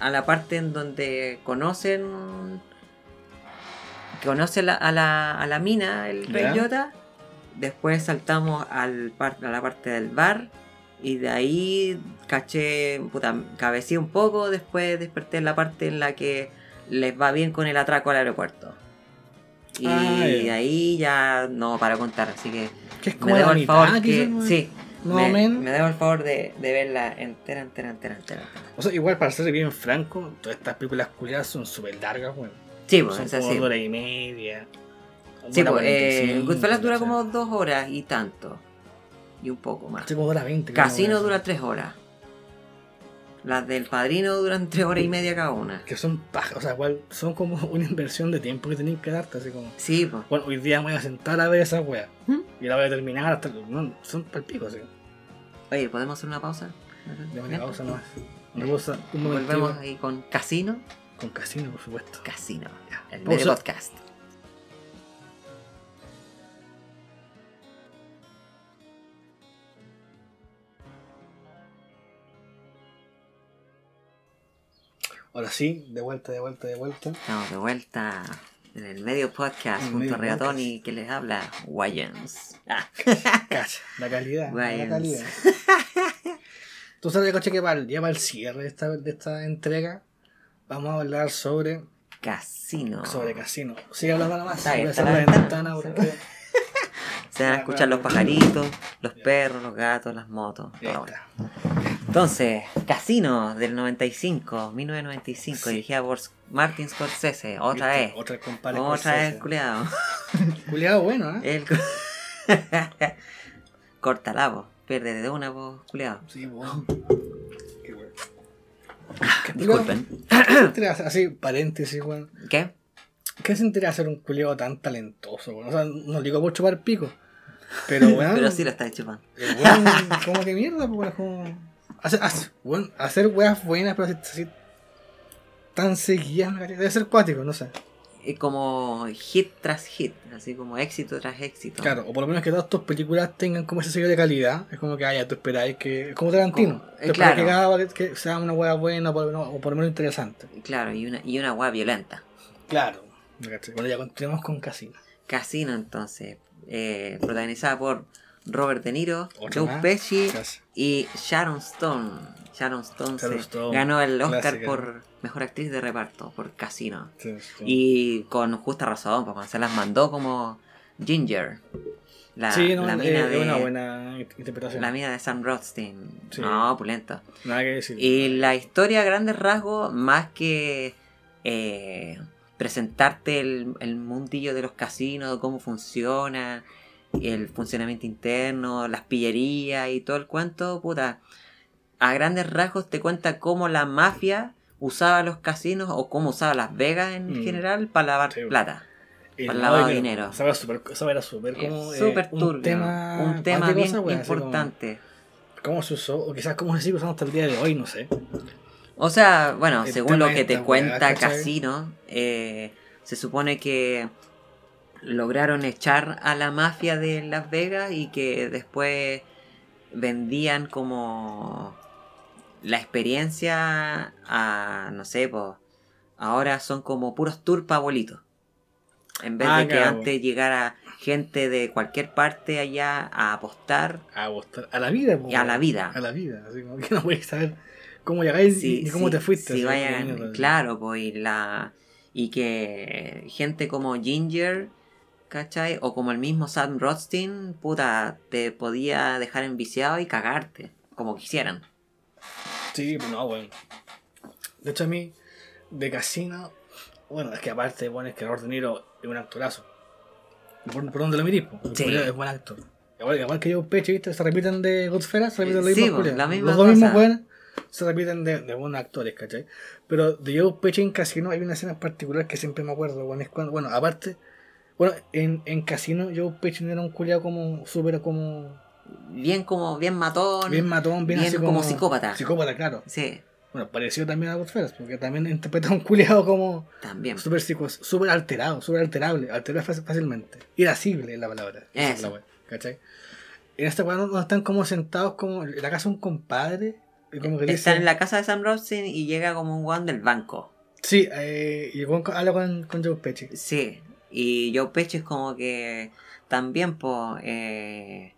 a la parte en donde conocen la- a, la, a la mina el rey Yota después saltamos al par- a la parte del bar y de ahí caché, puta, cabeceé un poco, después desperté en la parte en la que les va bien con el atraco al aeropuerto. Y Ah, de ahí ya no para contar, así que Que es me como debo la el mitad, favor que, sí, Más me, o menos. me debo el favor de, de verla entera, entera, entera, entera. entera. O sea, igual para ser bien franco, todas estas películas culiadas son súper largas, weón. Sí, pues son es como así. dos horas y media. Sí, hora pues eh, 45, Goodfellas dura como dos horas y tanto. Y un poco más. Sí, como hora 20. creo, Casino dura tres horas. Las del padrino duran tres horas y media cada una. Que son pajas, o sea, igual son como una inversión de tiempo que tienen que darte, así como. Sí, pues. Bueno, hoy día me voy a sentar a ver esa wea. ¿Mm? Y la voy a terminar hasta. No, son palpicos, así. Oye, ¿podemos hacer una pausa? Dame una pausa nomás. Una pausa, un momento. Volvemos ahí con Casino. Con casino, por supuesto. Casino. Ya, El podcast. Ahora sí, de vuelta, de vuelta, de vuelta. Estamos de vuelta en el medio podcast El junto medio a Regatón y que les habla Wayans. Ah, Cacha, la calidad. La Wayans. calidad. Tú sabes, coche, que para el, ya para el cierre de esta, de esta entrega vamos a hablar sobre, Casino. sobre casino. Sigue hablando nada más. Está la ventana porque. Se van a escuchar los pajaritos, los perros, los gatos, las motos. Todo. Entonces, Casino del 95, 1995, Sí. dirigida por Martin Scorsese. Otra vez. Otra compadre. Otra vez, culiado. Culeado bueno, ¿eh? El cu- Corta la voz. Pierde de una voz, culiado. Sí, bueno. Qué bueno. Disculpen. ¿Qué hacer- Así, paréntesis, weón. ¿Qué? ¿Qué sentirá ser un culiado tan talentoso, weón? O sea, no digo por chupar pico. Pero, weón. Pero sí lo está chupando. el weón, como que mierda, pues, como. Hacer, hacer, hacer weas buenas, pero así, tan seguidas, debe ser cuático, no sé. Es como hit tras hit, así como éxito tras éxito. Claro, o por lo menos que todas tus películas tengan como ese sello de calidad. Es como que, ah, ya tú esperáis que. Es como Tarantino. Como- eh, que claro. cada que sea una wea buena o por, lo menos- o por lo menos interesante. Claro, y una, y una weá violenta. Claro. Bueno, ya continuamos con Casino. Casino, entonces, eh, protagonizada por Robert De Niro, Joe más. Pesci Gracias. y Sharon Stone. Sharon Stone, Sharon Stone, ganó el Oscar clásica. por Mejor Actriz de Reparto, por Casino. Y con justa razón, porque se las mandó como Ginger. La, sí, no, la eh, mina de, una buena interpretación. la mina de Sam Rothstein. Sí. No, opulento. Nada que decir. Y la historia a grandes rasgos, más que eh, presentarte el, el mundillo de los casinos, cómo funciona, el funcionamiento interno, las pillerías y todo el cuento, puta, a grandes rasgos te cuenta cómo la mafia usaba los casinos o cómo usaba Las Vegas en Mm. general para lavar Sí. plata. El para lavado de que- dinero. Eso era súper como. Es eh, un turbio, tema. un tema bien wea, como, importante. ¿Cómo se usó? O quizás cómo se sigue usando hasta el día de hoy, no sé. O sea, bueno, El según lo que te esta cuenta ¿cachai? Casino, eh, se supone que lograron echar a la mafia de Las Vegas y que después vendían como la experiencia a, no sé, pues ahora son como puros tour pa' abuelitos. En vez Ah, de que antes llegara gente de cualquier parte allá a apostar A, gustar- a la vida, po, y a la vida. A la vida. Así como que no puedes saber cómo llegáis Sí, ni cómo sí, te fuiste. vayan- claro, pues, y, la, y que gente como Ginger, ¿cachai? O como el mismo Sam Rothstein, puta, te podía dejar enviciado y cagarte, como quisieran. Sí, pues no, bueno. De hecho, a mí, de casino, bueno, es que aparte, bueno, es que Robert De Niro es un actorazo. ¿Por, por dónde lo mirís? Sí. Es buen actor. Igual, igual que yo, Peche, ¿viste? Se repiten de Goodfellas, se repiten los Sí, mismos la misma Los dos mismos buenos se repiten de, de buenos actores, ¿cachai? Pero de Joe Pesci en Casino hay una escena en particular que siempre me acuerdo, bueno, es cuando, bueno, aparte, bueno, en, en Casino Joe Pesci era un culiado como, súper como, Bien como, bien matón. bien matón, bien, bien así como psicópata. Psicópata, claro. Sí, Bueno, parecido también a Goodfellas, porque también interpreta a un culiado como también. súper súper alterado, súper alterable, alterable fácil- fácilmente. Irascible es la palabra. es Eso. la wea, ¿cachai? En esta cuadro no están como sentados como en la casa de un compadre. Y como que Están dice, en la casa de Sam Rothstein y llega como un guan del banco. Sí, eh, y el weón habla con, con Joe Pesci. Sí, y Joe Pesci es como que también, po, eh,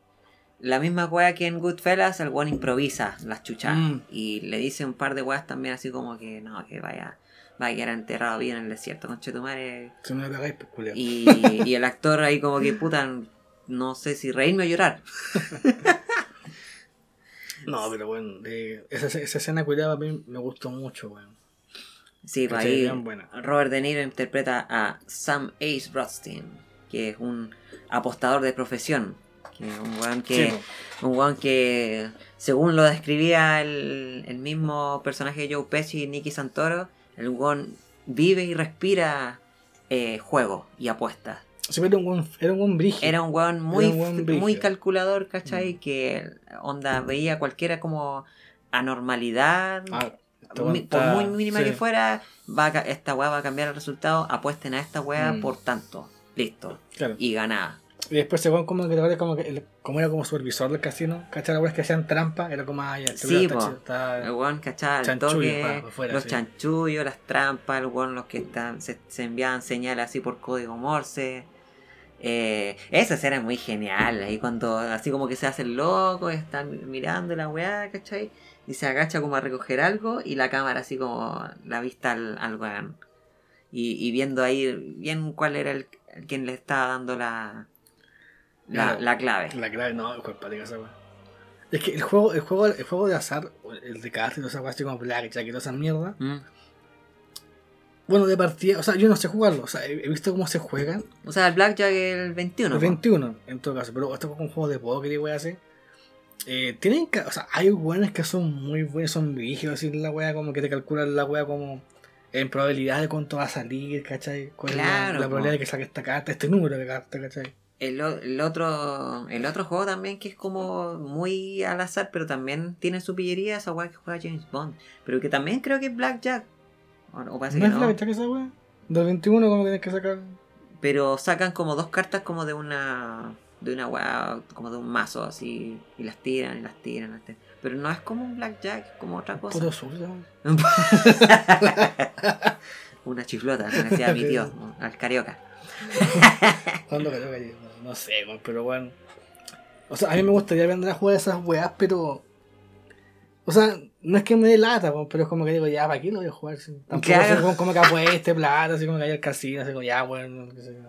la misma wea que en Goodfellas, el weón improvisa las chuchas Mm. y le dice un par de weas también así como que no, que vaya, vaya a quedar enterrado bien en el desierto, con Chetumare. No me pegáis, pues. Y, y el actor ahí como que puta, no sé si reírme o llorar. No, pero bueno, eh, esa, esa escena culiada a mí me gustó mucho, weón. Sí, pues ahí. Robert De Niro interpreta a Sam Ace Rothstein, que es un apostador de profesión, Que un weón Sí, que, po. un weón que, según lo describía el, el mismo personaje de Joe Pesci, Nicky Santoro, el weón vive y respira eh, juego y apuestas. Sí, era un buen, era un buen brígido. Era un weón muy, un weón muy calculador, ¿cachai? Mm. Que onda veía cualquiera como anormalidad. Ah, por muy mínima sí. que fuera, va a esta weá va a cambiar el resultado. Apuesten a esta weá Mm. por tanto. Listo. Claro. Y ganaba. Y después se weón como que como que el- como era como supervisor del casino, ¿cachai? Las que hacían trampa, era como ah, ya, este Sí, está está- El weón el Chanchullo, toque, fuera, los sí. chanchullos, las trampas, el weón los que están, se, se enviaban señales así por código Morse. Eh, esa escena es muy genial, ahí cuando así como que se hace el loco, están mirando la weá, ¿cachai? Y se agacha como a recoger algo y la cámara así como la vista al, al weón. Y, y viendo ahí bien cuál era el, quien le estaba dando la, la, la clave. La clave, no, es empática esa. Es que el juego, el juego, el juego de azar, el de casting, esas weas así como Blackjack y toda esa mierda. Mm. Bueno, de partida, o sea, yo no sé jugarlo, o sea, he he visto cómo se juegan. O sea, el Blackjack el 21. El po. 21, en todo caso, pero esto es un juego de póker y wea así. Eh, tienen que, o sea, hay weones que son muy buenos, son rígidos así la wea, como que te calculan la wea como en probabilidad de cuánto va a salir, ¿cachai? Cuál es la- Claro, la, po. probabilidad de que saque esta carta, este número de carta, ¿cachai? El, otro el otro juego también que es como muy al azar, pero también tiene su pillería, esa weá que juega James Bond. Pero que también creo que es Blackjack. O, o parece ¿No que es no. Esa wea? Del 21 como tienes que sacar... Pero sacan como dos cartas como de una de una weá, como de un mazo así, y las tiran y las tiran. las tiran. Pero no es como un Blackjack, es como otra cosa. Puto sucio. una chiflota, que decía mi tío, al carioca. ¿Cuándo que no, sé, pero bueno. O sea, a mí me gustaría aprender a jugar esas weas, pero. O sea, no es que me dé lata, pero es como que digo, ya, ¿para qué lo voy a jugar? Tampoco Claro. como que apueste plata, así como que haya el casino, así como ya, bueno, qué sé yo.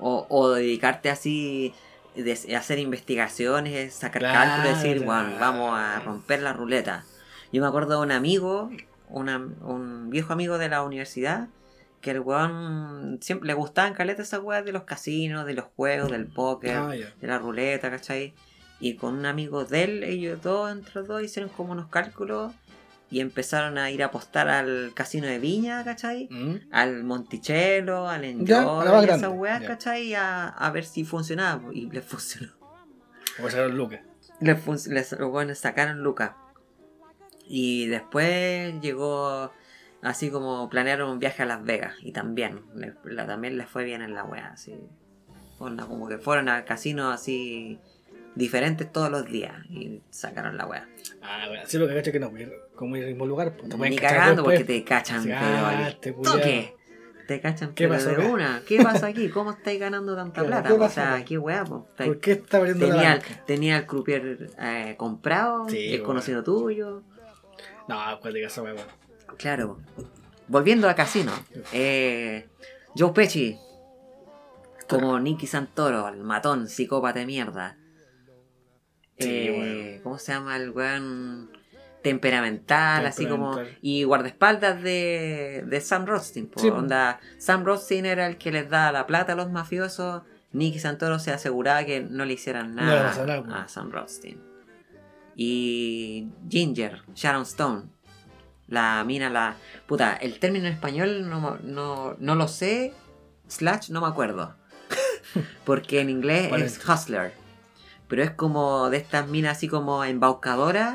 O, o dedicarte así, de hacer investigaciones, sacar Claro, cálculos y decir, claro. bueno, vamos a romper la ruleta. Yo me acuerdo de un amigo, una- un viejo amigo de la universidad, que el weón siempre le gustaban caletas esas weas de los casinos, de los juegos, del póker, Ah, de la ruleta, ¿cachai? Y con un amigo de él, ellos dos, entre los dos, hicieron como unos cálculos y empezaron a ir a apostar al casino de Viña, ¿cachai? ¿Mm? al Monticello, al Ya, Enjoy, a la más y esas weas, ya. ¿cachai? A, a ver si funcionaba. Y les funcionó. O sea, Lucas. Les, fun- les weones sacaron Lucas. Y después llegó así como planearon un viaje a Las Vegas. Y también, le- la- también les fue bien en la wea, así. Onda, como que fueron a casinos así diferentes todos los días. Y sacaron la wea. Ah, bueno, sí, lo que cacho que no como ir al mismo lugar. Pues, Ni cagando después. porque te cachan, Sí, pero ah, al te culiao. toque. Te cachan ¿Qué pero pasó de acá? una. ¿Qué pasa aquí? ¿Cómo estáis ganando tanta Claro, plata? ¿qué O sea, qué weá, po. Estáis- ¿Por qué está abriendo la Tenía, el- banca? tenía el croupier eh, comprado, Sí, bueno. conocido tuyo. No, diga esa wea, weón. Claro. Volviendo a Casino. Eh, Joe Pesci. Como Nicky Santoro, el matón, psicópata de mierda. Sí, Eh, bueno. ¿Cómo se llama el weón? Temperamental, así como. Y guardaespaldas de, de Sam Rothstein. Sí. Onda, Sam Rothstein era el que les daba la plata a los mafiosos. Nicky Santoro se aseguraba que no le hicieran nada a Sam Rothstein. Y Ginger, Sharon Stone. La mina, la. Puta, el término en español no, me- no, no lo sé. Slash no me acuerdo. Porque en inglés ¿Cuál es es? hustler. Pero es como de estas minas así como embaucadoras.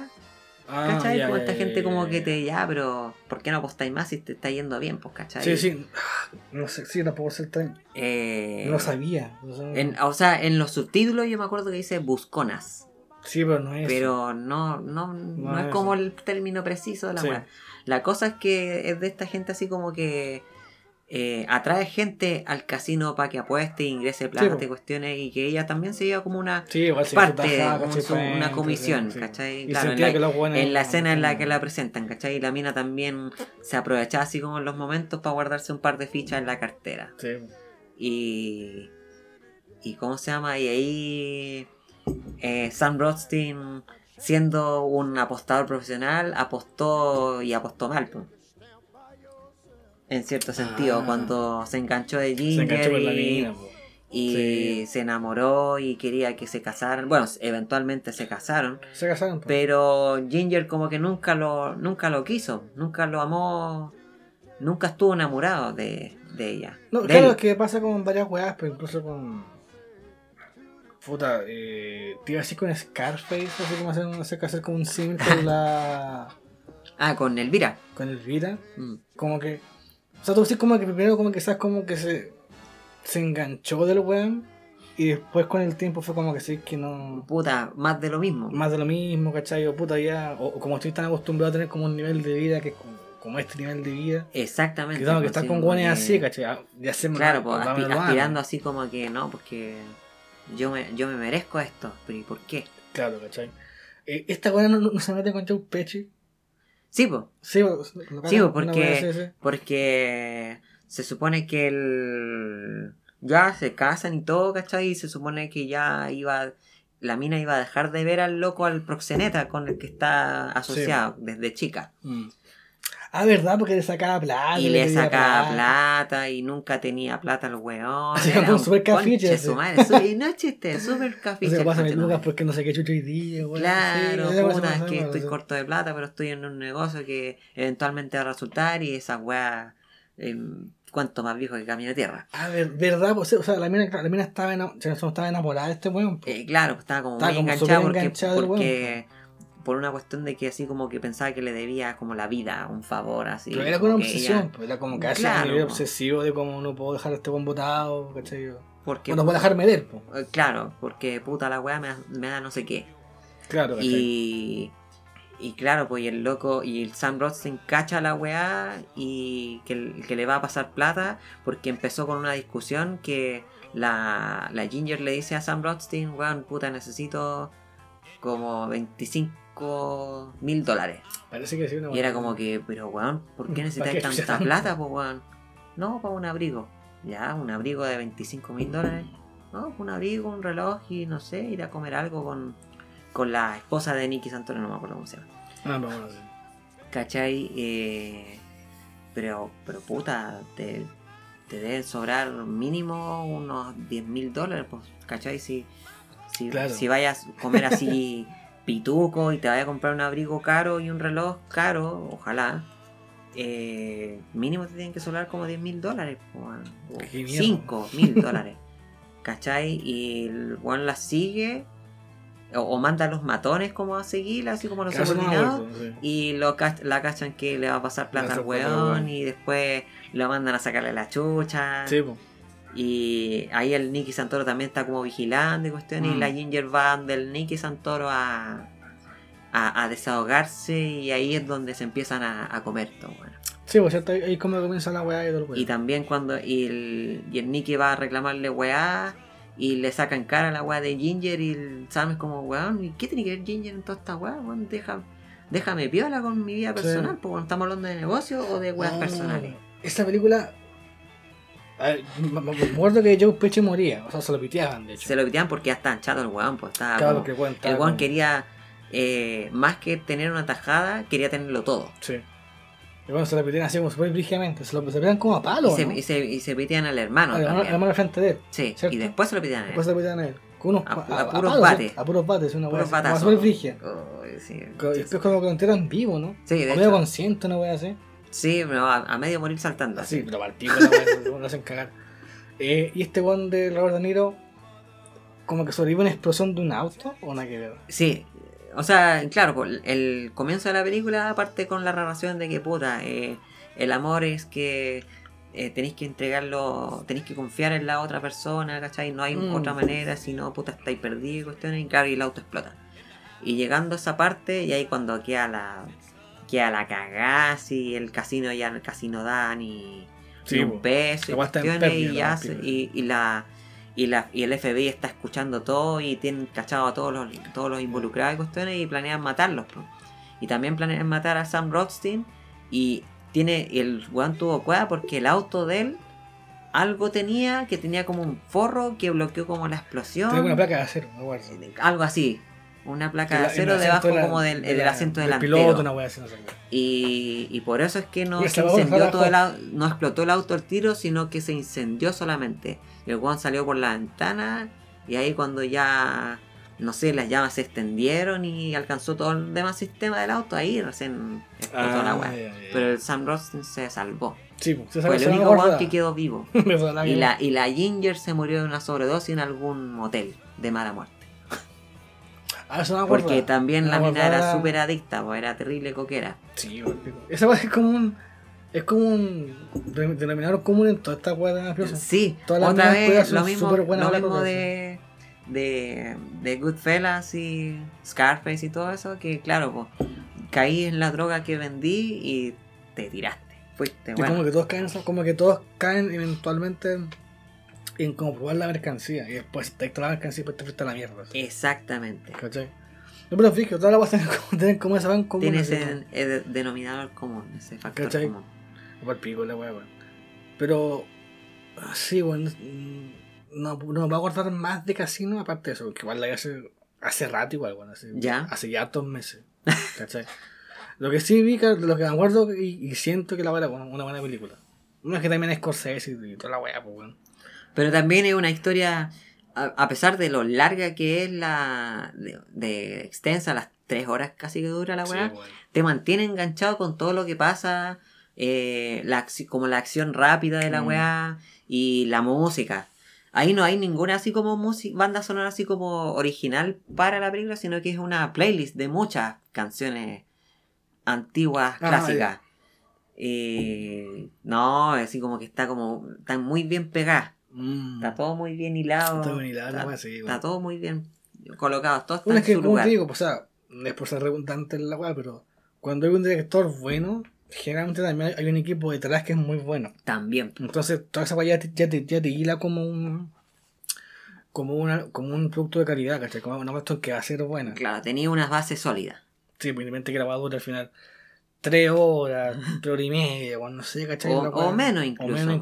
Ah, ¿Cachai? como esta gente como que te. Ya, pero. ¿Por qué no apostáis más si te está yendo bien? Pues, ¿cachai? Sí, sí. Ah, No sé, sí, tampoco sé el tren. Eh, No sabía. o sea, en- o sea, en los subtítulos yo me acuerdo que dice busconas. Sí, pero no es. Pero no, no, no, No es es como el término preciso de la Sí. La cosa es que es de esta gente así como que eh, atrae gente al casino para que apueste, ingrese plata, po. cuestiones y que ella también se lleva como una Sí, parte, tajada, una comisión, sí. ¿cachai? Claro, en la- que los buenos- en la escena en la que la presentan, ¿cachai? Y la mina también se aprovechaba así como en los momentos para guardarse un par de fichas en la cartera. Sí. Y. ¿Y cómo se llama? Y ahí. eh, Sam Rothstein, siendo un apostador profesional, apostó y apostó mal. En cierto sentido, Ah. cuando se enganchó de Se Ginger enganchó con la y, mina, y Sí. se enamoró y quería que se casaran. Bueno, eventualmente se casaron, Se casaron. pero Ginger como que nunca lo, nunca lo quiso, nunca lo amó, nunca estuvo enamorado de, de ella. No, de claro, él. es que pasa con varias weas, pero incluso con. Puta, eh, te iba a decir con Scarface, así como hacer, no sé qué hacer como un símil con la. Ah, con Elvira. con Elvira. Mm. Como que. O sea, tú decís como que primero, como que sabes como que se. Se enganchó del weón. Y después con el tiempo fue como que sí, que no. Puta, más de lo mismo. Más de lo mismo, ¿cachai? O puta, ya. O, o como estoy tan acostumbrado a tener como un nivel de vida que es como, como este nivel de vida. Exactamente. Que tengo que pues, estar con que- así, ¿cachai? Ah, Ya se me Claro, pues, dámelo, aspi- aspirando así como que no, porque yo me, yo me merezco esto. Pero ¿y por qué? Claro, ¿cachai? Eh, esta weá no, no- se mete con Joe Pesci. Sí, pues. Sí, cagan, pues, porque- sí. Porque se supone que el... ya se casan y todo, ¿cachai? Y se supone que ya iba... La mina iba a dejar de ver al loco, al proxeneta con el que está asociado desde chica. Mm. Ah, ¿verdad? Porque le sacaba plata. y le sacaba plata. y nunca tenía plata el weón. Así como un súper cafiche, su madre, y no es chiste, súper No cafiche. conche tu lucas porque no sé qué chucho hoy día, weón. Claro, Sí, se puta, es que estoy corto de plata, pero estoy en un negocio que eventualmente va a resultar y esa weá, eh, cuanto más viejo que camino de tierra. Ah, ver- ¿verdad? Pues, o sea, la mina, la mina estaba, ena- o sea, no estaba enamorada de este weón. Eh, claro, pues estaba como Estaba muy como enganchada porque por una cuestión de que así como que pensaba que le debía como la vida, un favor así. Pero era una como que obsesión, ella- pues, era como casi Claro, a nivel po. obsesivo de cómo no puedo dejar a este buen botado, ¿cachai? porque, Bueno, puedo dejarme de él, po. eh, Claro, porque puta la weá me, da- me da no sé qué. Claro, ¿cachai? Y, y claro, pues y el loco, y el Sam Rothstein cacha la weá y que, que le va a pasar plata porque empezó con una discusión que la, la Ginger le dice a Sam Rothstein, weón, puta, necesito como 25 mil dólares. Parece que sí, una Y era como que, pero weón, ¿por qué ¿Para necesitas tanta plata, pues weón? No, para un abrigo. Ya, un abrigo de 25 mil dólares. No, un abrigo, un reloj y no sé, ir a comer algo con, con la esposa de Nicky Santoro, no me acuerdo cómo se llama. Ah, no. ¿Cachai? Eh, pero, pero puta, te, te deben sobrar mínimo unos 10 mil dólares, pues, ¿cachai? Si, si, Claro. si vayas a comer así pituco y te vayas a comprar un abrigo caro y un reloj caro, ojalá, eh, mínimo te tienen que sobrar como 10 mil dólares, o Qué miedo. 5 mil dólares, ¿cachai? Y el one la sigue. O, o manda a los matones como a seguirla, así como los subordinados. sí. Y lo la cachan que le va a pasar plata al weón weón. y después lo mandan a sacarle la chucha. Sí, po. Y ahí el Nicky Santoro también está como vigilando y cuestiones. Y Mm. la Ginger va del Nicky Santoro a, a, a desahogarse y ahí es donde se empiezan a, a comer todo. bueno. Sí, pues cierto, ahí es como comienza la weá y todo el weón. Y también cuando y el, y el Nicky va a reclamarle weá y le sacan cara a la weá de Ginger y el Sam es como weón, ¿y qué tiene que ver Ginger en toda esta weá? Weón, deja, déjame piola con mi vida Sí. personal, porque cuando estamos hablando de negocio o de weas Ah, personales. Esa película. A ver, me acuerdo que Joe Pesci moría, o sea, se lo piteaban, de hecho. Se lo pitean porque ya está chato el weón, pues estaba Claro, como- que cuenta. el weón quería eh, más que tener una tajada, quería tenerlo todo. Sí. Y bueno, se lo pitean así como súper brígidamente. Se lo se pitean como a palo, y, se, ¿no? y, se, y se pitean al hermano. Al hermano, hermano frente de él. sí, ¿cierto? y después se lo pitean a él. Después se lo pitean a él. Con unos A- pa- a puros bates. A puros bates, una weá. Puros como batazos. súper brígida. Uy, sí. Y después como que lo enteran vivo, ¿no? Sí, de O hecho. consciente, una weá así. Sí, pero a, a medio morir saltando. Así, pero weá, lo hacen cagar. Eh, y este weón de Robert De Niro, como que sobrevive una explosión de un auto, o nada que ver. Sí, o sea, claro, el comienzo de la película parte con la narración de que, puta, eh, el amor es que eh, tenéis que entregarlo, tenéis que confiar en la otra persona, ¿cachai? No hay Mm. otra manera, si no, puta, estáis perdidos, cuestiones, y claro, y el auto explota. Y llegando a esa parte, y ahí cuando queda la queda la cagada, si el casino ya casi no da ni, Sí, ni po. un peso, y, ya y, y la y, la, y el FBI está escuchando todo y tienen cachado a todos los, todos los involucrados y cuestiones y planean matarlos. Y también planean matar a Sam Rothstein y tiene y el weón tuvo cueva porque el auto de él algo tenía que tenía como un forro que bloqueó como la explosión. Tiene una placa de acero. Algo así. Una placa El- de el acero debajo de la- como del, de el la- asiento del delantero. piloto, una wea así, no sé qué. Y, y por eso es que no se incendió todo el no explotó el auto al tiro, sino que se incendió solamente. Y el weón salió por la ventana y ahí cuando ya, no sé, las llamas se extendieron y alcanzó todo el demás sistema del auto, ahí recién explotó la weá. Ah, ya. Pero el Sam Rostin se salvó. Sí, pues, Fue el único weón que quedó vivo. Y la, y la Ginger se murió de una sobredosis en algún motel de mala muerte. Ah, eso no me acuerdo. Porque también la mina era súper adicta, pues era terrible coquera. Sí, esa es como un. Es como un de- denominador común en toda esta weá de mafioso. Sí, Todas las otra vez son lo mismo, lo mismo de de, de, Goodfellas y Scarface y todo eso, que claro, pues, caí en la droga que vendí y te tiraste. Fuiste, Y bueno. como que todos caen, como que todos caen eventualmente en comprobar la mercancía. Y después te la mercancía y después te fuiste a la mierda. así. Exactamente. ¿Cachai? No, pero fíjate, todas las weas tienen como, ese van común. Tiene ese eh, de- denominador común, ese factor ¿Cachai? común. el pico la weón. Pero. ah, Sí, weón. mm, No, no me voy a acordar más de casino aparte de eso. Que igual la hace, hace rato igual, weón. Hace, Ya. Hace ya dos meses. ¿Cachai? lo que sí vi, lo que me acuerdo y, y siento que la wea era una, buena película. No es que también es Scorsese y, toda la wea, pues, weón. Pero también es una historia, a, a pesar de lo larga que es la. de, de extensa, las tres horas casi que dura la Sí, weá, te mantiene enganchado con todo lo que pasa, eh, la, como la acción rápida de la Mm. weá y la música. Ahí no hay ninguna así como música, banda sonora así como original para la película, sino que es una playlist de muchas canciones antiguas, Ah, clásicas. Y no, así como que está como, están muy bien pegadas. Mm. Está todo muy bien hilado. Está bien hilado, la está, sí, todo muy bien colocado. Todo está en es que, su como lugar. te digo, pues, o sea, es por ser redundante en la weá, pero cuando hay un director bueno, generalmente también hay un equipo detrás que es muy bueno. También. Entonces, toda esa weá ya te, ya te, ya te hila como un. Como, una, como un producto de calidad, ¿cachai? Como una cuestión que va a ser buena. Claro, tenía unas bases sólidas. Sí, pues la weá dure al final tres horas, tres horas y media, o no sé, ¿cachai? O- o menos O incluso, menos ¿no?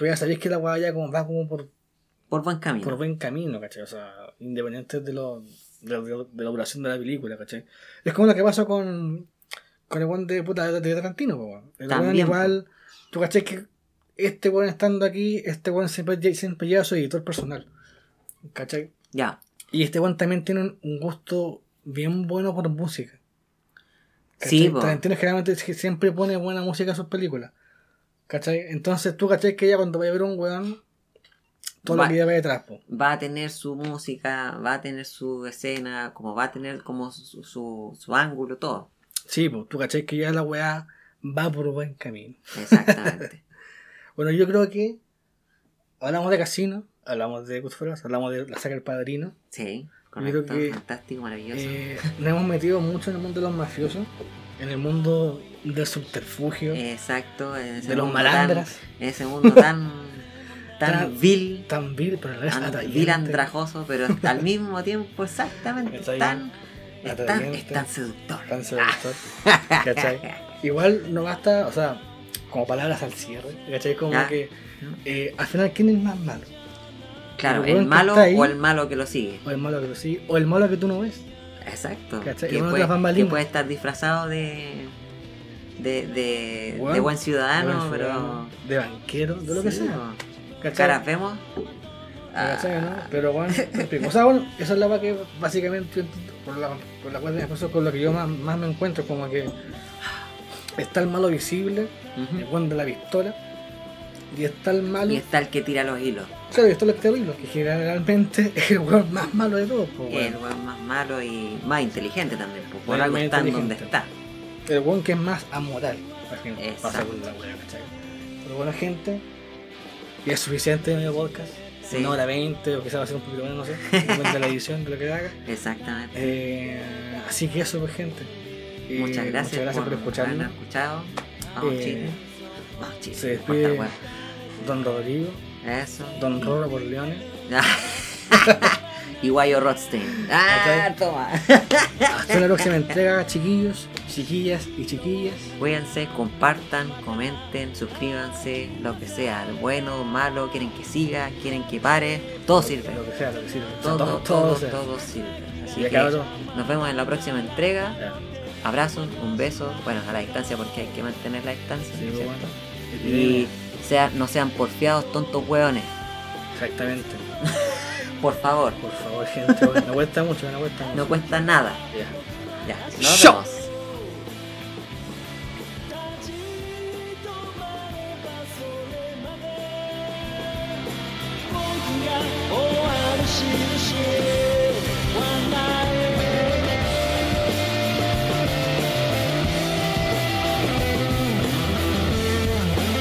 Tú ya sabés que la weá ya como va como por, Por buen camino. por buen camino, ¿cachai? O sea, independiente de, lo, de, de- de la duración de la película, ¿cachai? Es como lo que pasó con, con el one de puta de, Tarantino, weón. El igual, tú cachai que este weón estando aquí, este weón siempre, siempre lleva su editor personal, ¿cachai? Ya. Y este weón también tiene un, un gusto bien bueno por música. Sí, po. Tarantino generalmente sie- siempre pone buena música en sus películas. ¿Cachai? Entonces tú cachai que ya cuando vaya a ver un weón, todo Va- lo que lleva detrás, po. Va a tener su música, va a tener su escena, como va a tener como su, su, su ángulo, todo. Sí, pues tú cachai que ya la weá va por buen camino. Exactamente. Bueno, yo creo que hablamos de Casino, hablamos de Goodfellas, hablamos de la saga del Padrino. sí, Yo creo correcto, que, fantástico, maravilloso. Eh, nos hemos metido mucho en el mundo de los mafiosos, en el mundo del subterfugio, Exacto. De los malandras, Tan, en ese mundo tan, tan Tan- vil, tan vil, pero a la vez an- vil andrajoso, pero al mismo tiempo exactamente tan, es tan, es tan seductor. tan. Igual no basta, o sea, como palabras al cierre, ¿cachai? Como que eh, al final, ¿quién es más malo? Claro, El malo ahí- o el malo que lo sigue. O el malo que lo sigue, o el malo que tú no ves. Exacto. ¿Cachai? Que puede, que puede estar disfrazado de. de, de, buen ciudadano, de buen pero. de banquero, de lo que sea. Caras vemos. ¿Cachai, no? Ah, Pero bueno, o sea, bueno, esa es la que básicamente, por la, por la cual es con lo que yo más, más me encuentro, como que está el malo visible, ujú. el buen de la pistola, y está el malo, Y está el que tira los hilos. Claro, y está el terrible, que generalmente es el weón más malo de todos, pues, El weón. weón más malo y más inteligente también. pues, por algo está en donde está. El weón que es más amoral, por ejemplo, pasa con la weá, ¿cachai? Pero bueno, gente, y es suficiente de medio podcast, Sí. una hora veinte, o quizás va a ser un poquito menos, no sé, depende de la edición, de lo que haga. Exactamente. Eh, así que eso, pues, gente. Y muchas gracias, Muchas gracias por, escucharnos. habernos escuchado. Vamos, Eh, Chile. Vamos, Chile. se despide- weón. Don Rodrigo, Eso. Don Roro por Leones. y Guayo Rothstein. ¡Ah, toma! Hasta la próxima entrega, chiquillos, chiquillas y chiquillas. Cuídense, compartan, comenten, suscríbanse, lo que sea, bueno, malo, quieren que siga, quieren que pare, todo sirve. Lo que sea, lo que sirve. Todo, todo, todo, todo todo sirve. Así que cabrón. nos vemos en la próxima entrega. Ya. Abrazos, un beso, bueno, a la distancia porque hay que mantener la distancia, Sí, ¿cierto? bueno. Y sea, no sean porfiados, tontos hueones. Exactamente. Por favor, Por favor, gente, no cuesta mucho, no cuesta mucho. no cuesta nada. Ya. Ya, nos vemos.